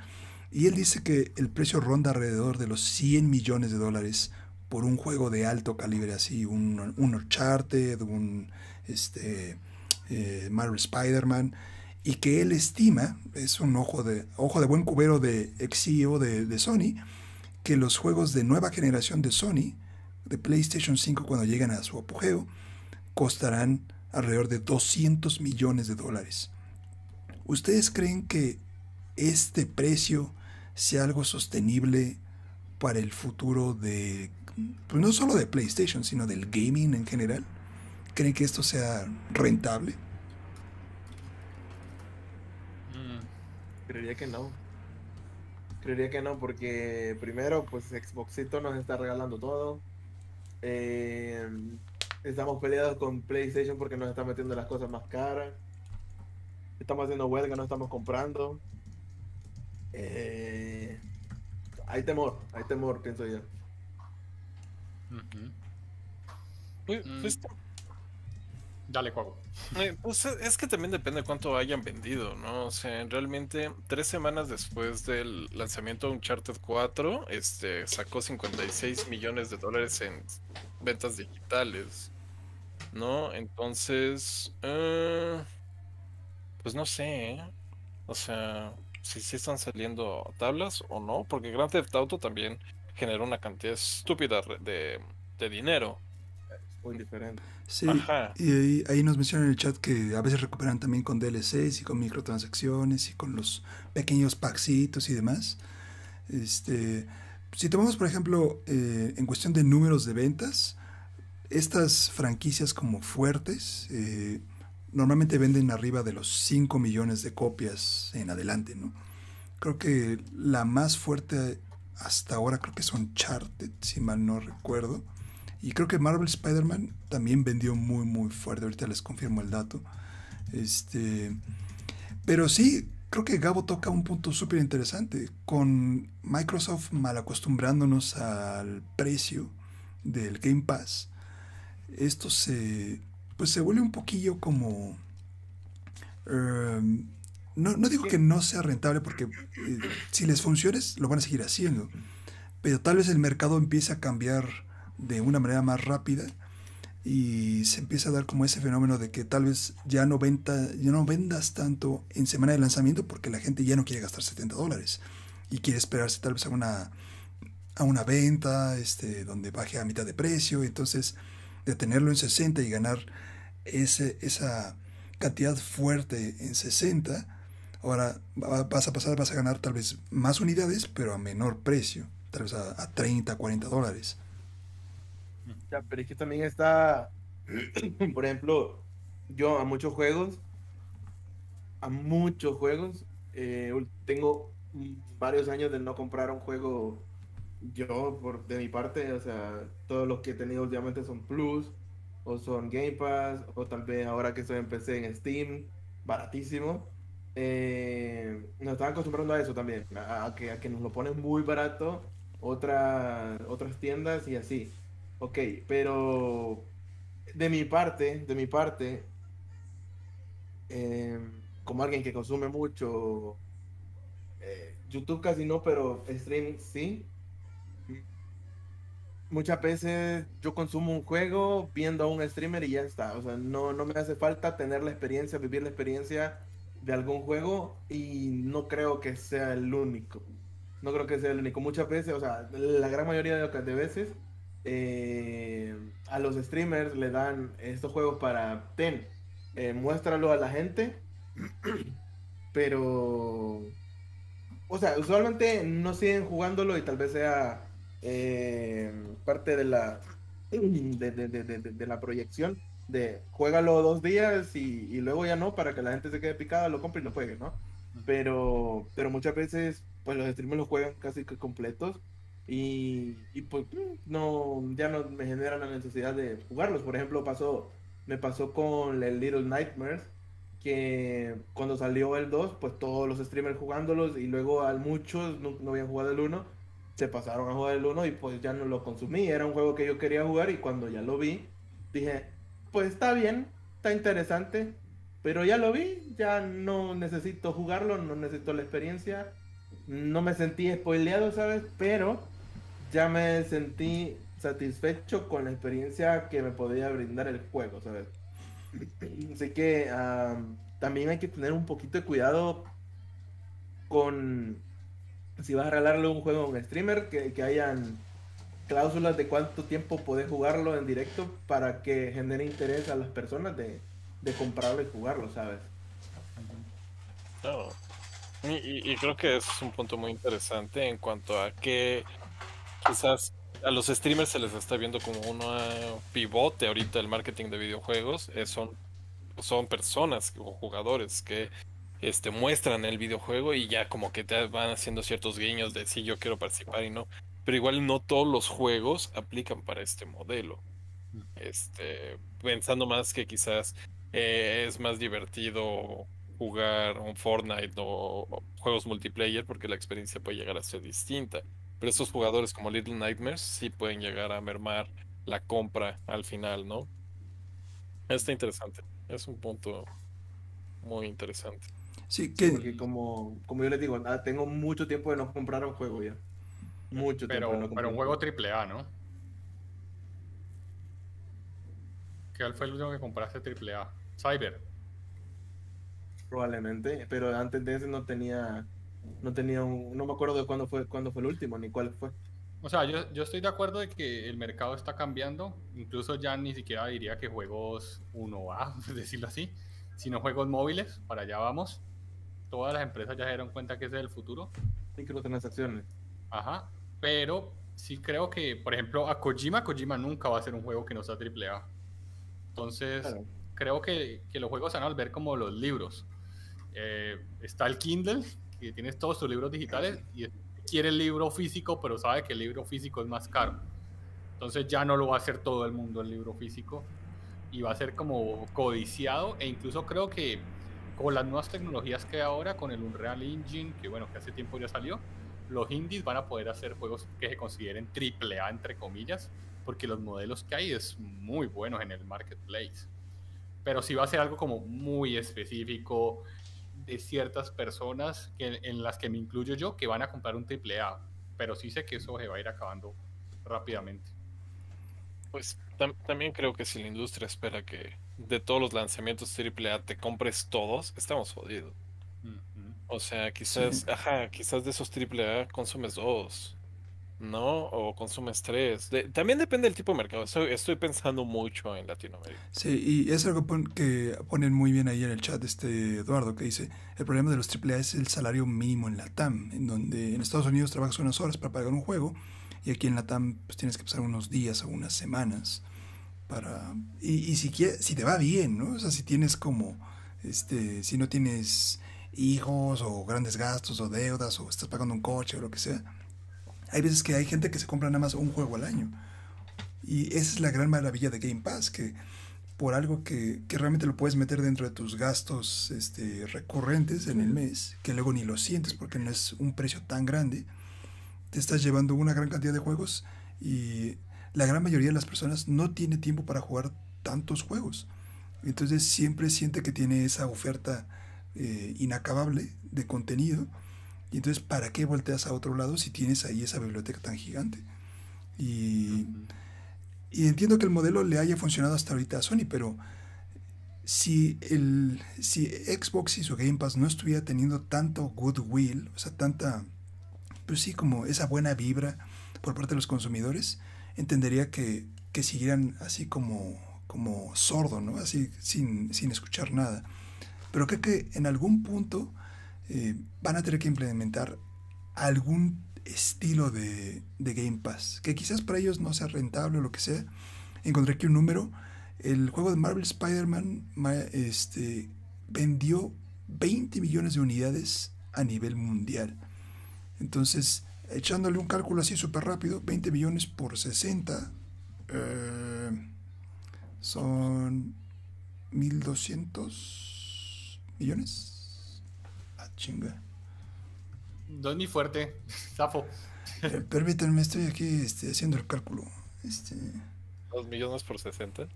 Y él dice que el precio ronda alrededor de los 100 millones de dólares por un juego de alto calibre, así, un, un Uncharted, un este, eh, Marvel Spider-Man, y que él estima, es un ojo de, ojo de buen cubero de ex CEO de, de Sony, que los juegos de nueva generación de Sony, de PlayStation 5 cuando lleguen a su apogeo, costarán alrededor de 200 millones de dólares. ¿Ustedes creen que este precio sea algo sostenible para el futuro de, pues no solo de PlayStation, sino del gaming en general? ¿Creen que esto sea rentable? Mm, Creería que no. Creería que no, porque primero, pues Xboxito nos está regalando todo. Eh, estamos peleados con PlayStation porque nos está metiendo las cosas más caras. Estamos haciendo huelga, no estamos comprando. Eh, hay temor, hay temor, pienso yo. Pues, Mm. pues, Dale, Cuago. eh, pues, es que también depende de cuánto hayan vendido, ¿no? O sea, realmente tres semanas después del lanzamiento de Uncharted 4, este, sacó 56 millones de dólares en ventas digitales, ¿no? Entonces, eh, pues no sé, ¿eh? O sea, si sí están saliendo tablas o no, porque Grand Theft Auto también generó una cantidad estúpida de, de dinero. Muy diferente. Sí, Ajá. y ahí, ahí nos mencionan en el chat que a veces recuperan también con DLCs y con microtransacciones y con los pequeños packsitos y demás. Este, si tomamos, por ejemplo, eh, en cuestión de números de ventas, estas franquicias como fuertes eh, normalmente venden arriba de los 5 millones de copias en adelante, ¿no? Creo que la más fuerte hasta ahora creo que es Uncharted, si mal no recuerdo. Y creo que Marvel Spider-Man también vendió muy, muy fuerte. Ahorita les confirmo el dato. Este, pero sí, creo que Gabo toca un punto súper interesante. Con Microsoft mal acostumbrándonos al precio del Game Pass, esto se, pues se vuelve un poquillo como... em, no, no digo que no sea rentable porque eh, si les funciona lo van a seguir haciendo. Pero tal vez el mercado empiece a cambiar de una manera más rápida y se empieza a dar como ese fenómeno de que tal vez ya no, venta, ya no vendas tanto en semana de lanzamiento porque la gente ya no quiere gastar 70 dólares y quiere esperarse tal vez a una, a una venta este, donde baje a mitad de precio. Entonces, de tenerlo en 60 y ganar ese, esa cantidad fuerte en 60, ahora va- vas a pasar, vas a ganar tal vez más unidades, pero a menor precio, tal vez a, a 30, 40 dólares. Ya, pero es que también está, [CLEARS THROAT] por ejemplo, yo a muchos juegos, a muchos juegos, eh, tengo varios años de no comprar un juego yo por de mi parte, o sea, todos los que he tenido últimamente son Plus, o son Game Pass, o tal vez ahora que estoy en en Steam, baratísimo. Eh, nos están acostumbrando a eso también, a, que, a que nos lo ponen muy barato otras otras tiendas y así. Ok, pero de mi parte, de mi parte, eh, como alguien que consume mucho, eh, YouTube casi no, pero streaming sí. Muchas veces yo consumo un juego viendo a un streamer y ya está. O sea, no, no me hace falta tener la experiencia, vivir la experiencia de algún juego y no creo que sea el único. No creo que sea el único. Muchas veces, o sea, la gran mayoría de, veces, eh, a los streamers le dan estos juegos para, ten, eh, muéstralo a la gente, [CLEARS THROAT] pero, o sea, usualmente no siguen jugándolo y tal vez sea eh, parte de la, de, de- de- de- la proyección de juégalo dos días y, y luego ya no, para que la gente se quede picada, lo compre y lo juegue, ¿no? Pero, pero muchas veces, pues los streamers los juegan casi que completos y, y pues no, ya no me genera la necesidad de jugarlos. Por ejemplo, pasó, me pasó con el Little Nightmares, que cuando salió el 2, pues todos los streamers jugándolos y luego a muchos no, no habían jugado el 1, se pasaron a jugar el 1 y pues ya no lo consumí. Era un juego que yo quería jugar y cuando ya lo vi, dije, pues está bien, está interesante, pero ya lo vi, ya no necesito jugarlo, no necesito la experiencia. No me sentí spoileado, ¿sabes? Pero ya me sentí satisfecho con la experiencia que me podía brindar el juego, ¿sabes? Así que am, también hay que tener un poquito de cuidado con si vas a regalarle un juego a un streamer, que, que hayan cláusulas de cuánto tiempo podés jugarlo en directo para que genere interés a las personas de, de comprarlo y jugarlo, ¿sabes? Y, y- y creo que es un punto muy interesante en cuanto a que quizás a los streamers se les está viendo como un pivote ahorita el marketing de videojuegos. eh, son, son personas o jugadores que este, muestran el videojuego y ya como que te van haciendo ciertos guiños de si yo quiero participar y no. Pero igual no todos los juegos aplican para este modelo. Este, pensando más que quizás eh, es más divertido jugar un Fortnite o juegos multiplayer porque la experiencia puede llegar a ser distinta. Pero estos jugadores como Little Nightmares sí pueden llegar a mermar la compra al final, ¿no? Está interesante. Es un punto muy interesante. Sí, Sí, que porque como, como yo les digo, ah, tengo mucho tiempo de no comprar un juego ya. Mucho Pero, tiempo de no pero un juego triple A, ¿no? ¿Cuál fue el último que compraste triple A? Cyber. Probablemente, pero antes de ese no tenía no tenía un, no me acuerdo de cuándo fue, cuándo fue el último, ni cuál fue. O sea, yo, yo estoy de acuerdo de que el mercado está cambiando. Incluso ya ni siquiera diría que juegos 1A, [LAUGHS] por decirlo así, sino juegos móviles. Para allá vamos. Todas las empresas ya se dieron cuenta que ese es el futuro. Microtransacciones. Ajá. Pero sí creo que, por ejemplo, a Kojima, Kojima nunca va a ser un juego que no sea AAA. Entonces, Claro. creo que, que los juegos se van a volver como los libros. Eh, está el Kindle, que tienes todos tus libros digitales y quiere el libro físico, pero sabe que el libro físico es más caro. Entonces ya no lo va a hacer todo el mundo el libro físico y va a ser como codiciado e incluso creo que con las nuevas tecnologías que hay ahora, con el Unreal Engine, que bueno, que hace tiempo ya salió, los indies van a poder hacer juegos que se consideren triple A entre comillas, porque los modelos que hay es muy buenos en el marketplace. Pero sí va a ser algo como muy específico de ciertas personas que, en las que me incluyo yo que van a comprar un triple A. Pero sí sé que eso se va a ir acabando rápidamente. Pues tam- también creo que si la industria espera que de todos los lanzamientos AAA te compres todos, estamos jodidos. O sea, quizás, ajá, quizás de esos AAA consumes dos, ¿no? O consumes tres. De- también depende del tipo de mercado. Estoy, estoy pensando mucho en Latinoamérica. Sí, y es algo pon- que ponen muy bien ahí en el chat este Eduardo, que dice, el problema de los AAA es el salario mínimo en la TAM, en donde en Estados Unidos trabajas unas horas para pagar un juego y aquí en la TAM pues, tienes que pasar unos días o unas semanas para... Y, y si, quie- si te va bien, ¿no? O sea, si tienes como, este, si no tienes hijos o grandes gastos o deudas o estás pagando un coche o lo que sea. Hay veces que hay gente que se compra nada más un juego al año. Y esa es la gran maravilla de Game Pass, que por algo que, que realmente lo puedes meter dentro de tus gastos este, recurrentes en el mes, que luego ni lo sientes porque no es un precio tan grande, te estás llevando una gran cantidad de juegos y la gran mayoría de las personas no tiene tiempo para jugar tantos juegos. Entonces siempre siente que tiene esa oferta eh, inacabable de contenido. Y entonces, ¿para qué volteas a otro lado si tienes ahí esa biblioteca tan gigante? Y, y entiendo que el modelo le haya funcionado hasta ahorita a Sony, pero si, el, si Xbox y su Game Pass no estuviera teniendo tanto goodwill, o sea, tanta, pues sí, como esa buena vibra por parte de los consumidores, entendería que, que siguieran así como, como sordo, ¿no? Así sin, sin escuchar nada. Pero creo que en algún punto eh, van a tener que implementar algún estilo de, de Game Pass, que quizás para ellos no sea rentable o lo que sea. Encontré aquí un número. El juego de Marvel Spider-Man ma- este, vendió 20 millones de unidades a nivel mundial. Entonces, echándole un cálculo así súper rápido, 20 millones por 60 eh, son 1200 millones. Ah, chinga. No es mi fuerte, [LAUGHS] Zafo. Eh, permítanme, estoy aquí este, haciendo el cálculo. Este, Dos millones por 60.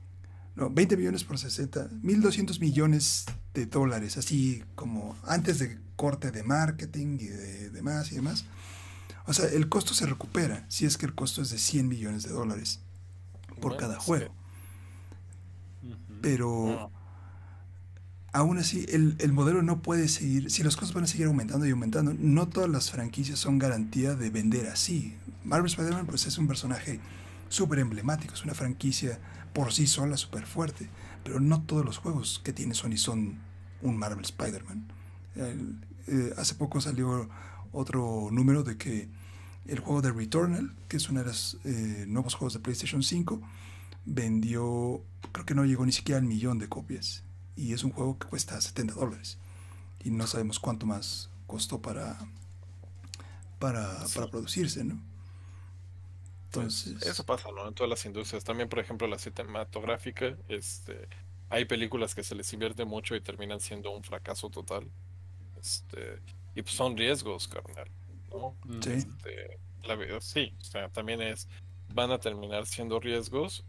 No, 20 millones por 60, 1200 millones de dólares, así como antes de corte de marketing y de demás y demás. O sea, el costo se recupera si es que el costo es de 100 millones de dólares por Bueno, cada sí. juego. Pero No. aún así, el, el modelo no puede seguir, si los costos van a seguir aumentando y aumentando, no todas las franquicias son garantía de vender así. Marvel Spider-Man pues es un personaje súper emblemático, es una franquicia por sí sola súper fuerte, pero no todos los juegos que tiene Sony son un Marvel Spider-Man. Eh, hace poco salió otro número de que el juego de Returnal, que es uno de los eh, nuevos juegos de PlayStation 5, vendió, creo que no llegó ni siquiera al millón de copias. Y es un juego que cuesta 70 dólares. Y no sabemos cuánto más costó para, para, Sí. para producirse, ¿no? Pues, Entonces, eso pasa, ¿no? En todas las industrias. También, por ejemplo, la cinematográfica, este, hay películas que se les invierte mucho y terminan siendo un fracaso total. Este, y pues son riesgos, carnal, ¿no? Sí. Este, la ve- sí, o sea, también es, van a terminar siendo riesgos,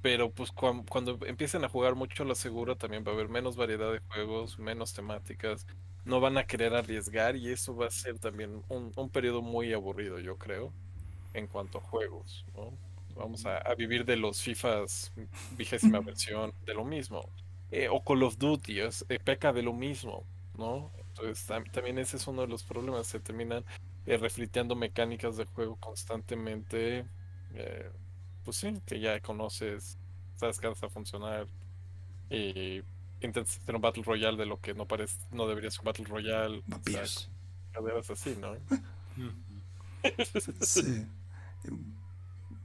pero pues cuan- cuando empiecen a jugar mucho lo seguro, también va a haber menos variedad de juegos, menos temáticas, no van a querer arriesgar y eso va a ser también un, un periodo muy aburrido, yo creo, en cuanto a juegos, ¿no? Vamos a, a vivir de los FIFAs vigésima versión, de lo mismo. Eh, o Call of Duty, es, eh, peca de lo mismo, ¿no? Entonces, tam- también ese es uno de los problemas. Se terminan eh, refriteando mecánicas de juego constantemente. eh, pues sí, que ya conoces, sabes que vas a funcionar. Y intentas hacer un Battle Royale de lo que no parece, no debería ser un Battle Royale. o sea, Vampiros. caderas así, ¿no? [LAUGHS] [LAUGHS] Sí.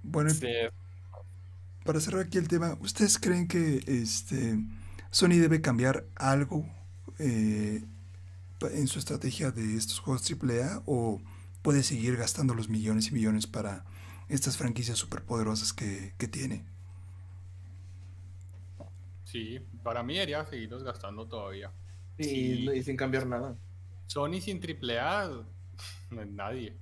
Bueno, Sí, para cerrar aquí el tema, ¿ustedes creen que este Sony debe cambiar algo eh, en su estrategia de estos juegos AAA o puede seguir gastando los millones y millones para estas franquicias superpoderosas que, que tiene? Sí, para mí debería seguirlos gastando todavía. Y, Sí. y sin cambiar nada. Sony sin AAA no es nadie.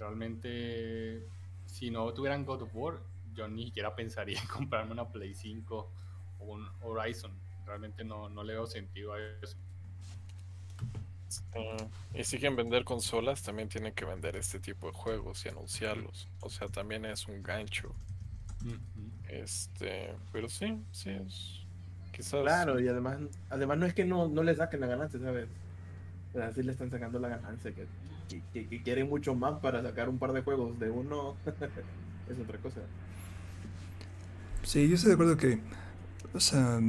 Realmente, si no tuvieran God of War, yo ni siquiera pensaría en [LAUGHS] comprarme una Play 5 o un Horizon. Realmente no, no le veo sentido a eso. Ah, y si quieren vender consolas, también tienen que vender este tipo de juegos y anunciarlos. O sea, también es un gancho. Este, pero sí, sí es. Quizás. Claro, y además, además no es que no, no le saquen la ganancia, ¿sabes? O sea, sí le están sacando la ganancia, que, que, que- quieren mucho más para sacar un par de juegos de uno, [LAUGHS] es otra cosa. Sí, yo estoy de acuerdo que, o sea,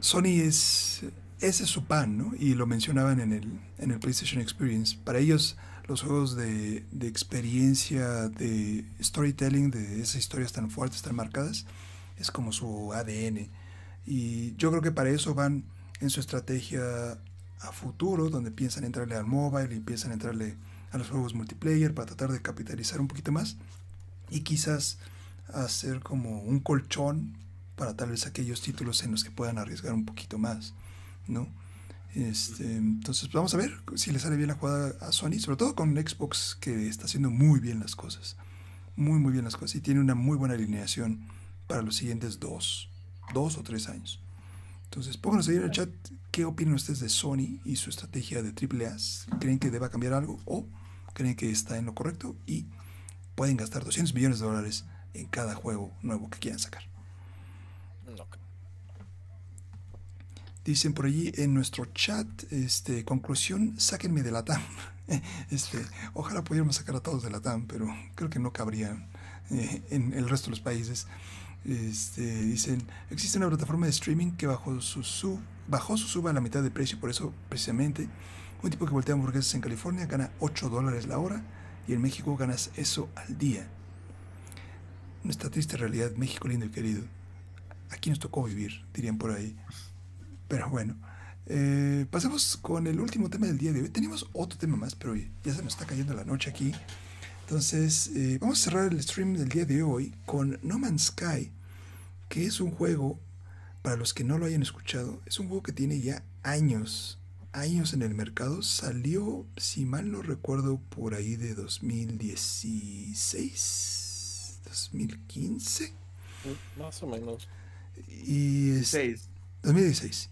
Sony es, ese es su pan, ¿no? Y lo mencionaban en el, en el PlayStation Experience. Para ellos, los juegos de, de experiencia, de storytelling, de esas historias tan fuertes, tan marcadas, es como su ADN. Y yo creo que para eso van en su estrategia a futuro, donde piensan entrarle al mobile y piensan entrarle a los juegos multiplayer para tratar de capitalizar un poquito más. Y quizás hacer como un colchón para tal vez aquellos títulos en los que puedan arriesgar un poquito más, ¿no? Este, entonces vamos a ver si le sale bien la jugada a Sony, sobre todo con Xbox que está haciendo muy bien las cosas, muy muy bien las cosas y tiene una muy buena alineación para los siguientes dos, dos o tres años. Entonces pónganos ahí en el chat qué opinan ustedes de Sony y su estrategia de AAA. ¿Creen que deba cambiar algo o creen que está en lo correcto y pueden gastar 200 millones de dólares en cada juego nuevo que quieran sacar? Dicen por allí en nuestro chat, este, conclusión, sáquenme de la TAM. [LAUGHS] Este, ojalá pudiéramos sacar a todos de la TAM, pero creo que no cabría eh, en el resto de los países. Este, dicen, existe una plataforma de streaming que bajó su, su- bajó su suba a la mitad de precio, por eso precisamente un tipo que voltea hamburguesas en California gana 8 dólares la hora y en México ganas eso al día. Nuestra triste realidad, México lindo y querido. Aquí nos tocó vivir, dirían por ahí. Pero bueno, eh, pasemos con el último tema del día de hoy. Teníamos otro tema más, pero ya se nos está cayendo la noche aquí. Entonces, eh, vamos a cerrar el stream del día de hoy con No Man's Sky, que es un juego, para los que no lo hayan escuchado, es un juego que tiene ya años, años en el mercado. Salió, si mal no recuerdo, por ahí de 2016, 2015. más o menos. Y es 6. 2016.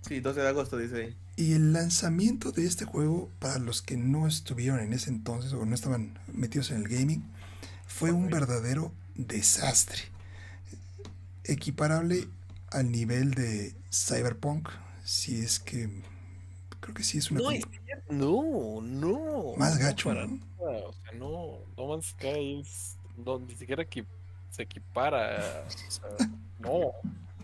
Sí, 12 de agosto dice ahí. Y el lanzamiento de este juego, para los que no estuvieron en ese entonces o no estaban metidos en el gaming, fue un verdadero desastre. Equiparable al nivel de Cyberpunk, si es que creo que sí es una No, compa- es cierto, no, no. Más no gacho, para ¿no? nada, O sea, no, No Man's Sky es, no, ni siquiera equi- se equipara. O sea, no,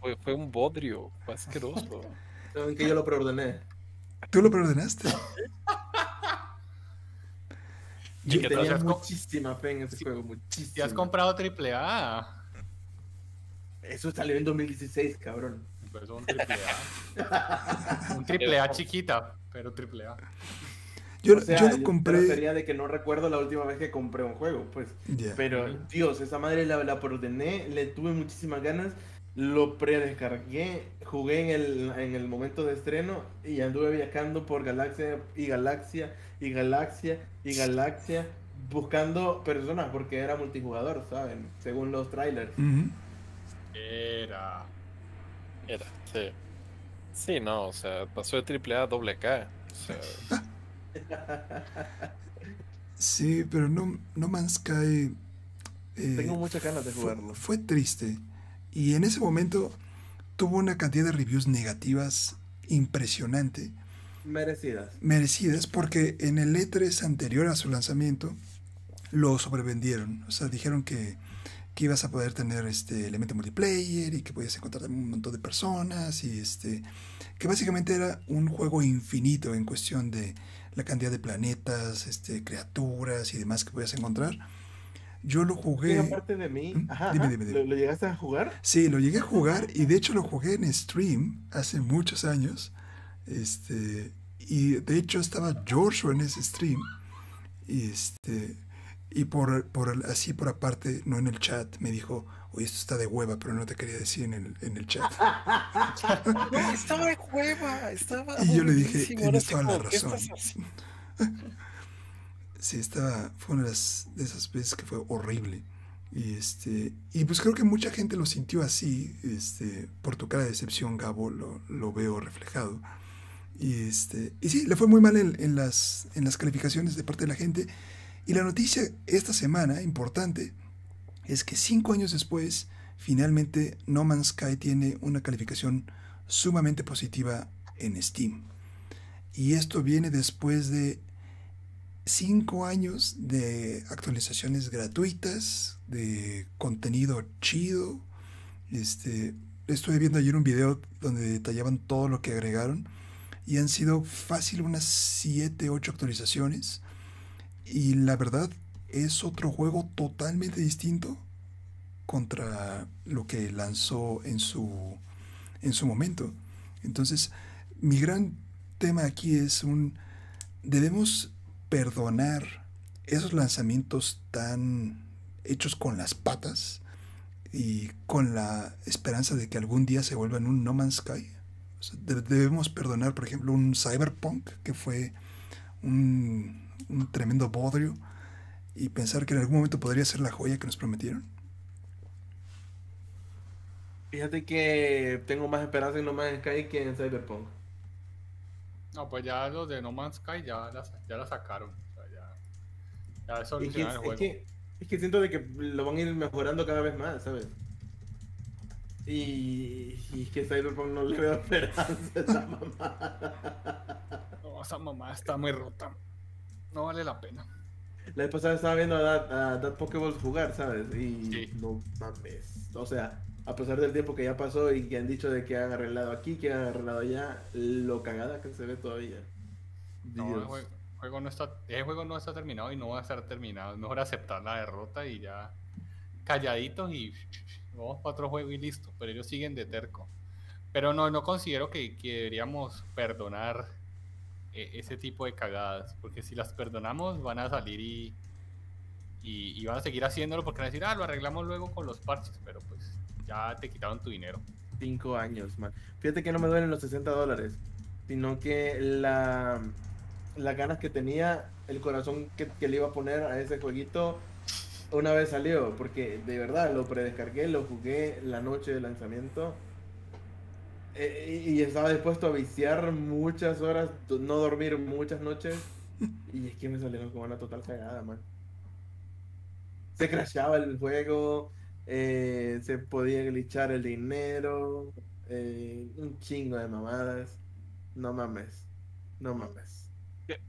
fue, fue un bodrio, fue asqueroso. [LAUGHS] Saben que yo lo preordené. Tú lo preordenaste. [LAUGHS] ¿Y qué tal? Tenía ¿Has com- muchísima fe en ese Sí. juego, Si muchísima. has comprado AAA, Eso salió en 2016, cabrón. pues un AAA. [LAUGHS] un AAA chiquita, pero AAA. Yo, o sea, yo yo lo compré. Sería de que no recuerdo la última vez que compré un juego, pues. Ya. Pero. Dios, esa madre la, la preordené, le tuve muchísimas ganas, lo predescargué, jugué en el, en el momento de estreno y anduve viajando por galaxia y galaxia y galaxia y galaxia buscando personas porque era multijugador, ¿saben? Según los trailers. Era. Era, sí. Sí, no, o sea, pasó de triple A a doble K. O sea, [LAUGHS] Sí, pero no, no Man's Sky. eh, Tengo muchas ganas de fue- jugarlo. Fue, triste. Y en ese momento tuvo una cantidad de reviews negativas impresionante. Merecidas. merecidas porque en el E3 anterior a su lanzamiento lo sobrevendieron. O sea, dijeron que, que ibas a poder tener este elemento multiplayer y que podías encontrar un montón de personas y este que básicamente era un juego infinito en cuestión de la cantidad de planetas, este, criaturas y demás que podías encontrar. Yo lo jugué. aparte de mí, ¿Mm? ajá, Dime, dime, dime. ¿Lo, lo llegaste a jugar? Sí, lo llegué a jugar y de hecho lo jugué en stream hace muchos años. Este, y de hecho estaba Joshua en ese stream. Y este, y por, por así por aparte, no en el chat, me dijo, oye, esto está de hueva, pero no te quería decir en el, en el chat. [LAUGHS] No, estaba de hueva, estaba Y yo le dije, tienes toda la como, ¿qué razón. [LAUGHS] Sí, estaba, fue una de, las- de esas veces que fue horrible. Y este, y pues creo que mucha gente lo sintió así, este, por tu cara de decepción, Gabo, lo, lo veo reflejado. Y este, y sí, le fue muy mal en, en las, en las calificaciones de parte de la gente. Y la noticia esta semana, importante, es que cinco años después, finalmente No Man's Sky tiene una calificación sumamente positiva en Steam. Y esto viene después de cinco años de actualizaciones gratuitas, de contenido chido. Este, estuve viendo ayer un video donde detallaban todo lo que agregaron y han sido fácil unas 7, 8 actualizaciones. Y la verdad es otro juego totalmente distinto contra lo que lanzó en su, en su momento. Entonces, mi gran tema aquí es un... Debemos perdonar esos lanzamientos tan hechos con las patas y con la esperanza de que algún día se vuelvan un No Man's Sky. Debemos perdonar, por ejemplo, un Cyberpunk que fue un, un tremendo bodrio y pensar que en algún momento podría ser la joya que nos prometieron. Fíjate que tengo más esperanza en No Man's Sky que en Cyberpunk. No, pues ya los de No Man's Sky ya la, ya la sacaron. O sea, ya, ya Es que, el es, juego. que, es que siento de que lo van a ir mejorando cada vez más, ¿sabes? Y, y es que Cyberpunk no le veo esperanza a esa mamá. No, esa mamá está muy rota. No vale la pena. La vez pasada estaba viendo a That, a jugar, ¿sabes? Y Sí. no mames. O sea, a pesar del tiempo que ya pasó y que han dicho de que han arreglado aquí, que han arreglado allá, lo cagada que se ve todavía. No, el juego, juego no está, ese juego no está terminado y no va a estar terminado. Es mejor aceptar la derrota y ya calladitos y vamos para otro juego y listo. Pero ellos siguen de terco. Pero no, no considero que, que deberíamos perdonar eh, ese tipo de cagadas. Porque si las perdonamos van a salir y, y, y van a seguir haciéndolo porque van a decir, ah, lo arreglamos luego con los parches. Pero pues ya te quitaron tu dinero. Cinco años, man. Fíjate que no me duelen los 60 dólares, sino que la, las ganas que tenía, el corazón que, le iba a poner a ese jueguito una vez salió, porque de verdad lo predescargué, lo jugué la noche de lanzamiento eh, y estaba dispuesto a viciar muchas horas, no dormir muchas noches, y es que me salieron como una total cagada, man. Se crashaba el juego, eh, se podía glitchar el dinero, eh, un chingo de mamadas. No mames, no mames.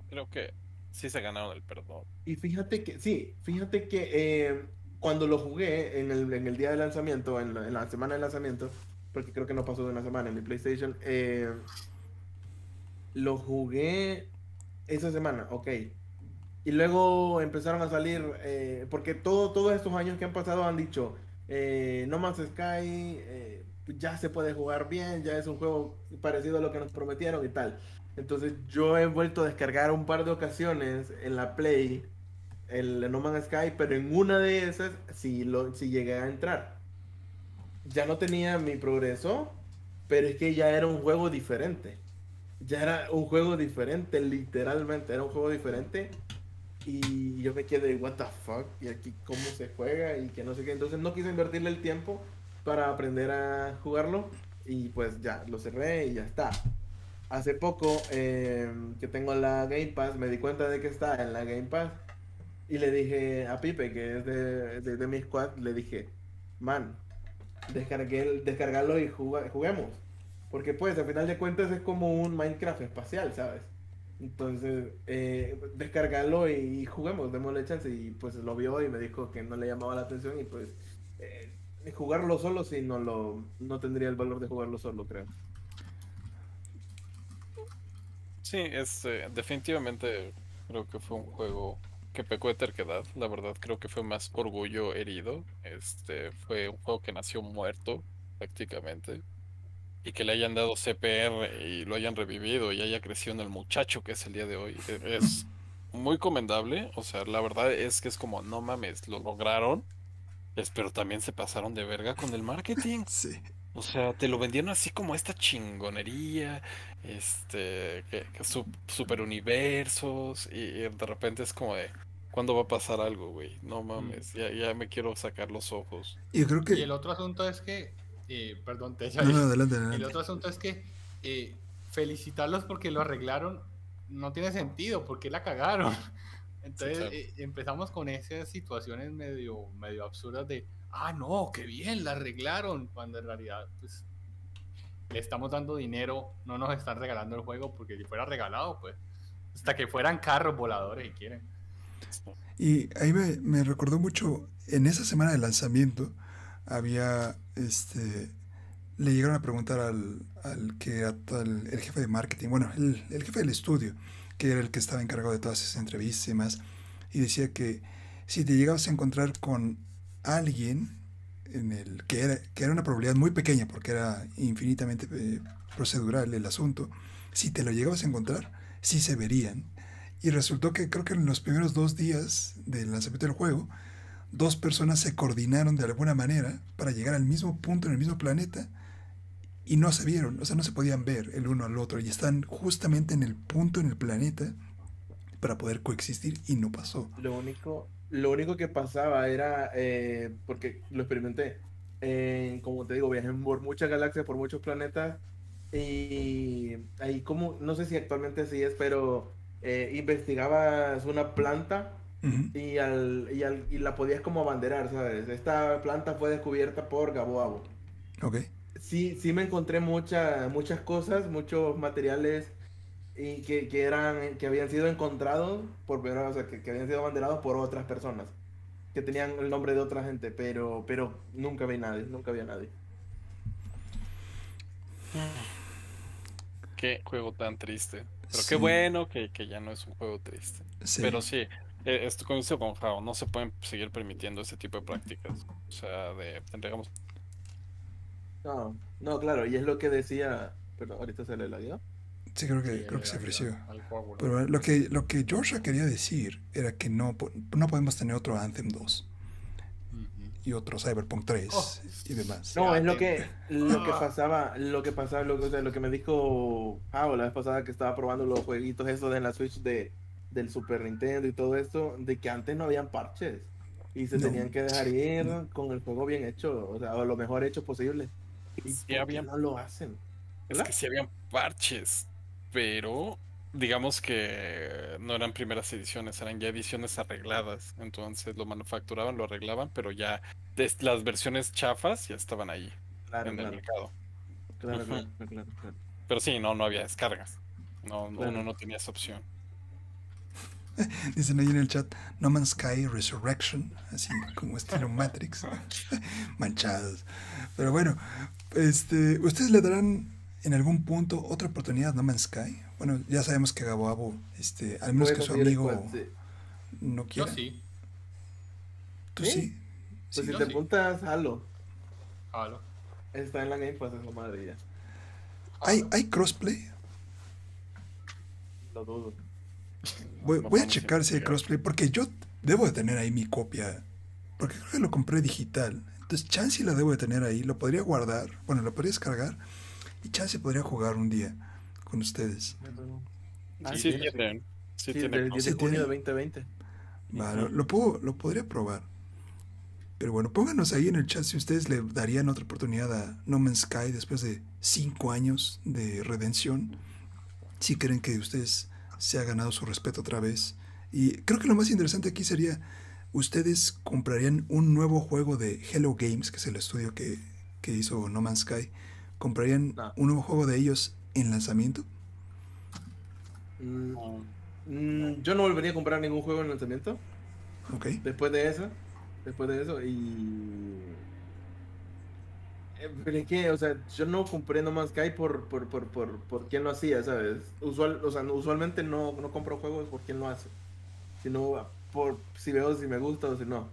Creo que sí se ganaron el perdón. Y fíjate que, sí, fíjate que eh, cuando lo jugué en el, en el día de lanzamiento, en la, en la semana de lanzamiento, porque creo que no pasó de una semana en mi PlayStation, eh, lo jugué esa semana, ok. Y luego empezaron a salir, eh, porque todo, todos estos años que han pasado han dicho, eh, No Man's Sky eh, ya se puede jugar bien, ya es un juego parecido a lo que nos prometieron y tal. Entonces yo he vuelto a descargar un par de ocasiones en la Play el No Man's Sky, pero en una de esas sí, lo, sí llegué a entrar. Ya no tenía mi progreso, pero es que ya era un juego diferente. Ya era un juego diferente, literalmente, era un juego diferente. Y yo me quedé, what the fuck, y aquí cómo se juega y que no sé qué. Entonces no quise invertirle el tiempo para aprender a jugarlo. Y pues ya, lo cerré y ya está. Hace poco eh, que tengo la Game Pass, me di cuenta de que está en la Game Pass. Y le dije a Pipe, que es de, de, mi squad, le dije, man, descargué descargarlo y juguemos. Porque pues, al final de cuentas es como un Minecraft espacial, ¿sabes? Entonces, eh, descargarlo y juguemos, démosle chance. Y pues lo vio y me dijo que no le llamaba la atención y pues eh, jugarlo solo sí no lo no tendría el valor de jugarlo solo, creo. Sí, es eh, definitivamente creo que fue un juego que pecó de terquedad. La verdad creo que fue más orgullo herido. Este fue un juego que nació muerto prácticamente y que le hayan dado CPR y lo hayan revivido y haya crecido en el muchacho que es el día de hoy e, es muy comendable. O sea, la verdad es que es como no mames, lo lograron. Pero también se pasaron de verga con el marketing. [LAUGHS] Sí. O sea, te lo vendieron así como esta chingonería, este, que, que su- super universos, y, y de repente es como de, ¿cuándo va a pasar algo, güey? No mames, ya, ya me quiero sacar los ojos. Y yo creo que... Y el otro asunto es que, eh, perdón, te No, no, [LAUGHS] adelante, El adelante. otro asunto es que eh, felicitarlos porque lo arreglaron no tiene sentido, porque la cagaron. [LAUGHS] Entonces claro. eh, empezamos con esas situaciones medio, medio absurdas de, ah, no, qué bien, la arreglaron, cuando en realidad pues le estamos dando dinero, no nos están regalando el juego, porque si fuera regalado, pues hasta que fueran carros voladores y quieren. Y ahí me, me recordó mucho, en esa semana de lanzamiento, había, este, le llegaron a preguntar al, al que era el, jefe de marketing, bueno, el, el jefe del estudio, que era el que estaba encargado de todas esas entrevistas y demás, y decía que si te llegabas a encontrar con alguien en el que era, que era una probabilidad muy pequeña, porque era infinitamente eh, procedural el asunto, si te lo llegabas a encontrar, sí se verían. Y resultó que creo que en los primeros dos días del lanzamiento del juego, dos personas se coordinaron de alguna manera para llegar al mismo punto en el mismo planeta y no se vieron, o sea, no se podían ver el uno al otro y están justamente en el punto en el planeta para poder coexistir y no pasó. Lo único, lo único que pasaba era, eh, porque lo experimenté, eh, como te digo, viajé por muchas galaxias, por muchos planetas, y ahí como, no sé si actualmente así es, pero eh, investigabas una planta Y, al, y, al- y la podías como abanderar, ¿sabes? Esta planta fue descubierta por Gaboabo. Ok. Sí, sí me encontré muchas muchas cosas, muchos materiales y que, que eran, que habían sido encontrados por o sea, que, que habían sido abanderados por otras personas, que tenían el nombre de otra gente, pero, pero nunca vi nadie, nunca vi a nadie. Qué juego tan triste. Pero Sí. qué bueno que, que ya no es un juego triste. Sí. Pero sí, eh, esto coincido con Jao, no se pueden seguir permitiendo ese tipo de prácticas. O sea, de entregamos No, no, claro, y es lo que decía, pero ahorita se le la dio. Sí, creo que, Sí, creo que se ofreció. Pero lo que, lo que Georgia quería decir era que no, no podemos tener otro Anthem 2 Ujú. y otro Cyberpunk 3 Oh. y demás. No, es lo que, lo que Ah. pasaba, lo que pasaba, lo, que- o sea, lo que me dijo Jao la vez pasada que estaba probando los jueguitos esos de la Switch de, del Super Nintendo y todo esto, de que antes no habían parches y se No. tenían que dejar ir con el juego bien hecho, o sea, o lo mejor hecho posible. ¿Y Sí habían- no lo hacen? Es que sí habían parches, pero digamos que no eran primeras ediciones, eran ya ediciones arregladas. Entonces lo manufacturaban, lo arreglaban, pero ya las versiones chafas ya estaban ahí Claro, en el claro, mercado. claro, claro, claro, claro. Pero sí, no, no había descargas. No, Claro. uno no tenía esa opción. [LAUGHS] Dicen ahí en el chat, No Man's Sky Resurrection, así como estilo Matrix, [LAUGHS] manchados. Pero bueno, este, ¿ustedes le darán en algún punto otra oportunidad a No Man's Sky? Bueno, ya sabemos que Gabo Abo, este, al menos que su amigo cual, sí. no Yo quiera. sí. ¿Tú ¿Sí? sí? Pues Sí. si yo te sí. apuntas, halo. Jalo. Está en la Game Pass, esa madre ya. ¿Hay, ¿Hay crossplay? Lo dudo. Voy, a checar si hay crossplay, porque yo debo de tener ahí mi copia, porque creo que lo compré digital. Entonces, chance la debo de tener ahí, lo podría guardar, bueno, lo podría descargar, y chance podría jugar un día con ustedes. Ah, Sí, sí, tienen. Sí, Sí, tienen del 10 de Sí, junio de tiene. 2020. Va, lo, lo puedo, lo podría probar. Pero bueno, pónganos ahí en el chat si ustedes le darían otra oportunidad a No Man's Sky después de cinco años de redención. Si creen que ustedes se ha ganado su respeto otra vez. Y creo que lo más interesante aquí sería, ¿ustedes comprarían un nuevo juego de Hello Games, que es el estudio que, que hizo No Man's Sky? ¿comprarían No. un nuevo juego de ellos en lanzamiento? Mm, No. mm, yo no volvería a comprar ningún juego en lanzamiento. Ok. Después de eso. Después de eso. Y. Pero es que, o sea, yo no compré No Man's Sky por, por, por, por, por quién lo hacía, ¿sabes? Usual, o sea, usualmente no, no compro juegos por quién lo hace. Sino por si veo si me gusta o si no.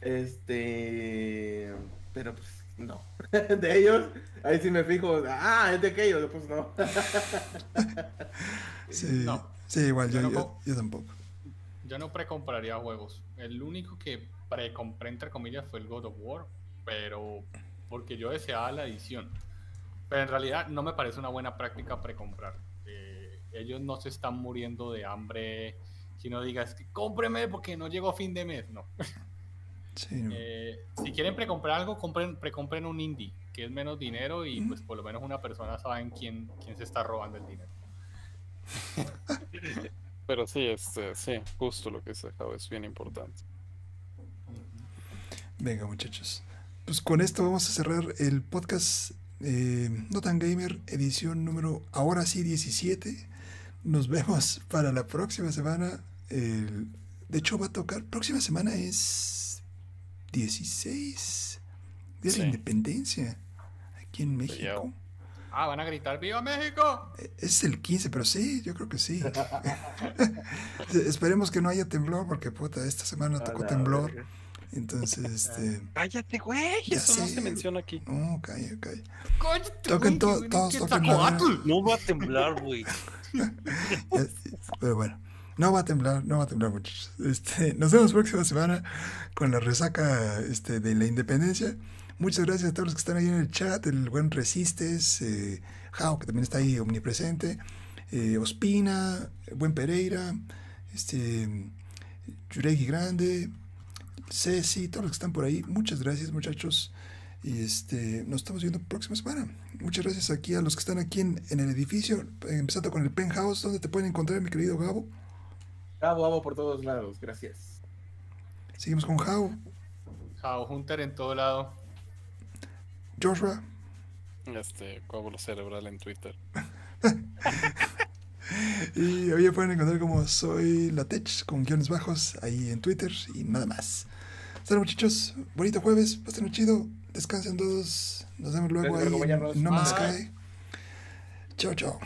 Este. Pero pues no. [LAUGHS] De ellos, ahí sí me fijo. Ah, es de aquellos, pues no. [LAUGHS] Sí, No. sí igual, yo, Yo no yo- yo tampoco. Yo no precompraría juegos. El único que precompré, entre comillas, fue el God of War, pero porque yo deseaba la edición. Pero en realidad no me parece una buena práctica precomprar. Eh, ellos no se están muriendo de hambre. Que no digas, que cómpreme porque no llegó fin de mes. No. Sí, no. [LAUGHS] Eh, si quieren precomprar algo, compren, precompren un indie, que es menos dinero y pues por lo menos una persona sabe en quién, quién se está robando el dinero. [LAUGHS] Pero sí, este, sí, justo lo que se dejaba es bien importante. Venga, muchachos. Pues con esto vamos a cerrar el podcast eh, No Tan Gamer, edición número ahora sí 17. Nos vemos [LAUGHS] para la próxima semana. El- de hecho, va a tocar. Próxima semana es 16. Día de Sí. la Independencia. Aquí en México. Yao. Ah, van a gritar ¡Viva México! Eh, Es el 15, pero sí, yo creo que sí. [LAUGHS] [LAUGHS] Esperemos que no haya temblor, porque puta, esta semana tocó la temblor. Entonces, [LAUGHS] este. Cállate, güey. Eso no se menciona aquí. No, calla, calla. Cállate, Toquen güey, to- todos toquen. No va a temblar, güey. [LAUGHS] Pero bueno, no va a temblar, no va a temblar, muchachos. Este, nos vemos próxima semana con la resaca este, de la independencia. Muchas gracias a todos los que están ahí en el chat, el buen Resistes, eh, Jao, que también está ahí omnipresente, eh, Ospina, el buen Pereira, este, Yuregi Grande, Ceci, todos los que están por ahí. Muchas gracias, muchachos. Y este, nos estamos viendo próxima semana. Muchas gracias aquí a los que están aquí en, en el edificio, empezando con el penthouse, donde te pueden encontrar, mi querido Gabo. Gabo, Gabo por todos lados, gracias. Seguimos con Jao, Jao Hunter en todo lado. Joshua, Este, coágulo cerebral en Twitter. [LAUGHS] y hoy pueden encontrar como soy Latech con guiones bajos ahí en Twitter y nada más. Hasta luego, muchachos. Bonito jueves, pasen chido, descansen todos. Nos vemos luego ahí acompañarnos. No Bye. Sky. Chao, chao.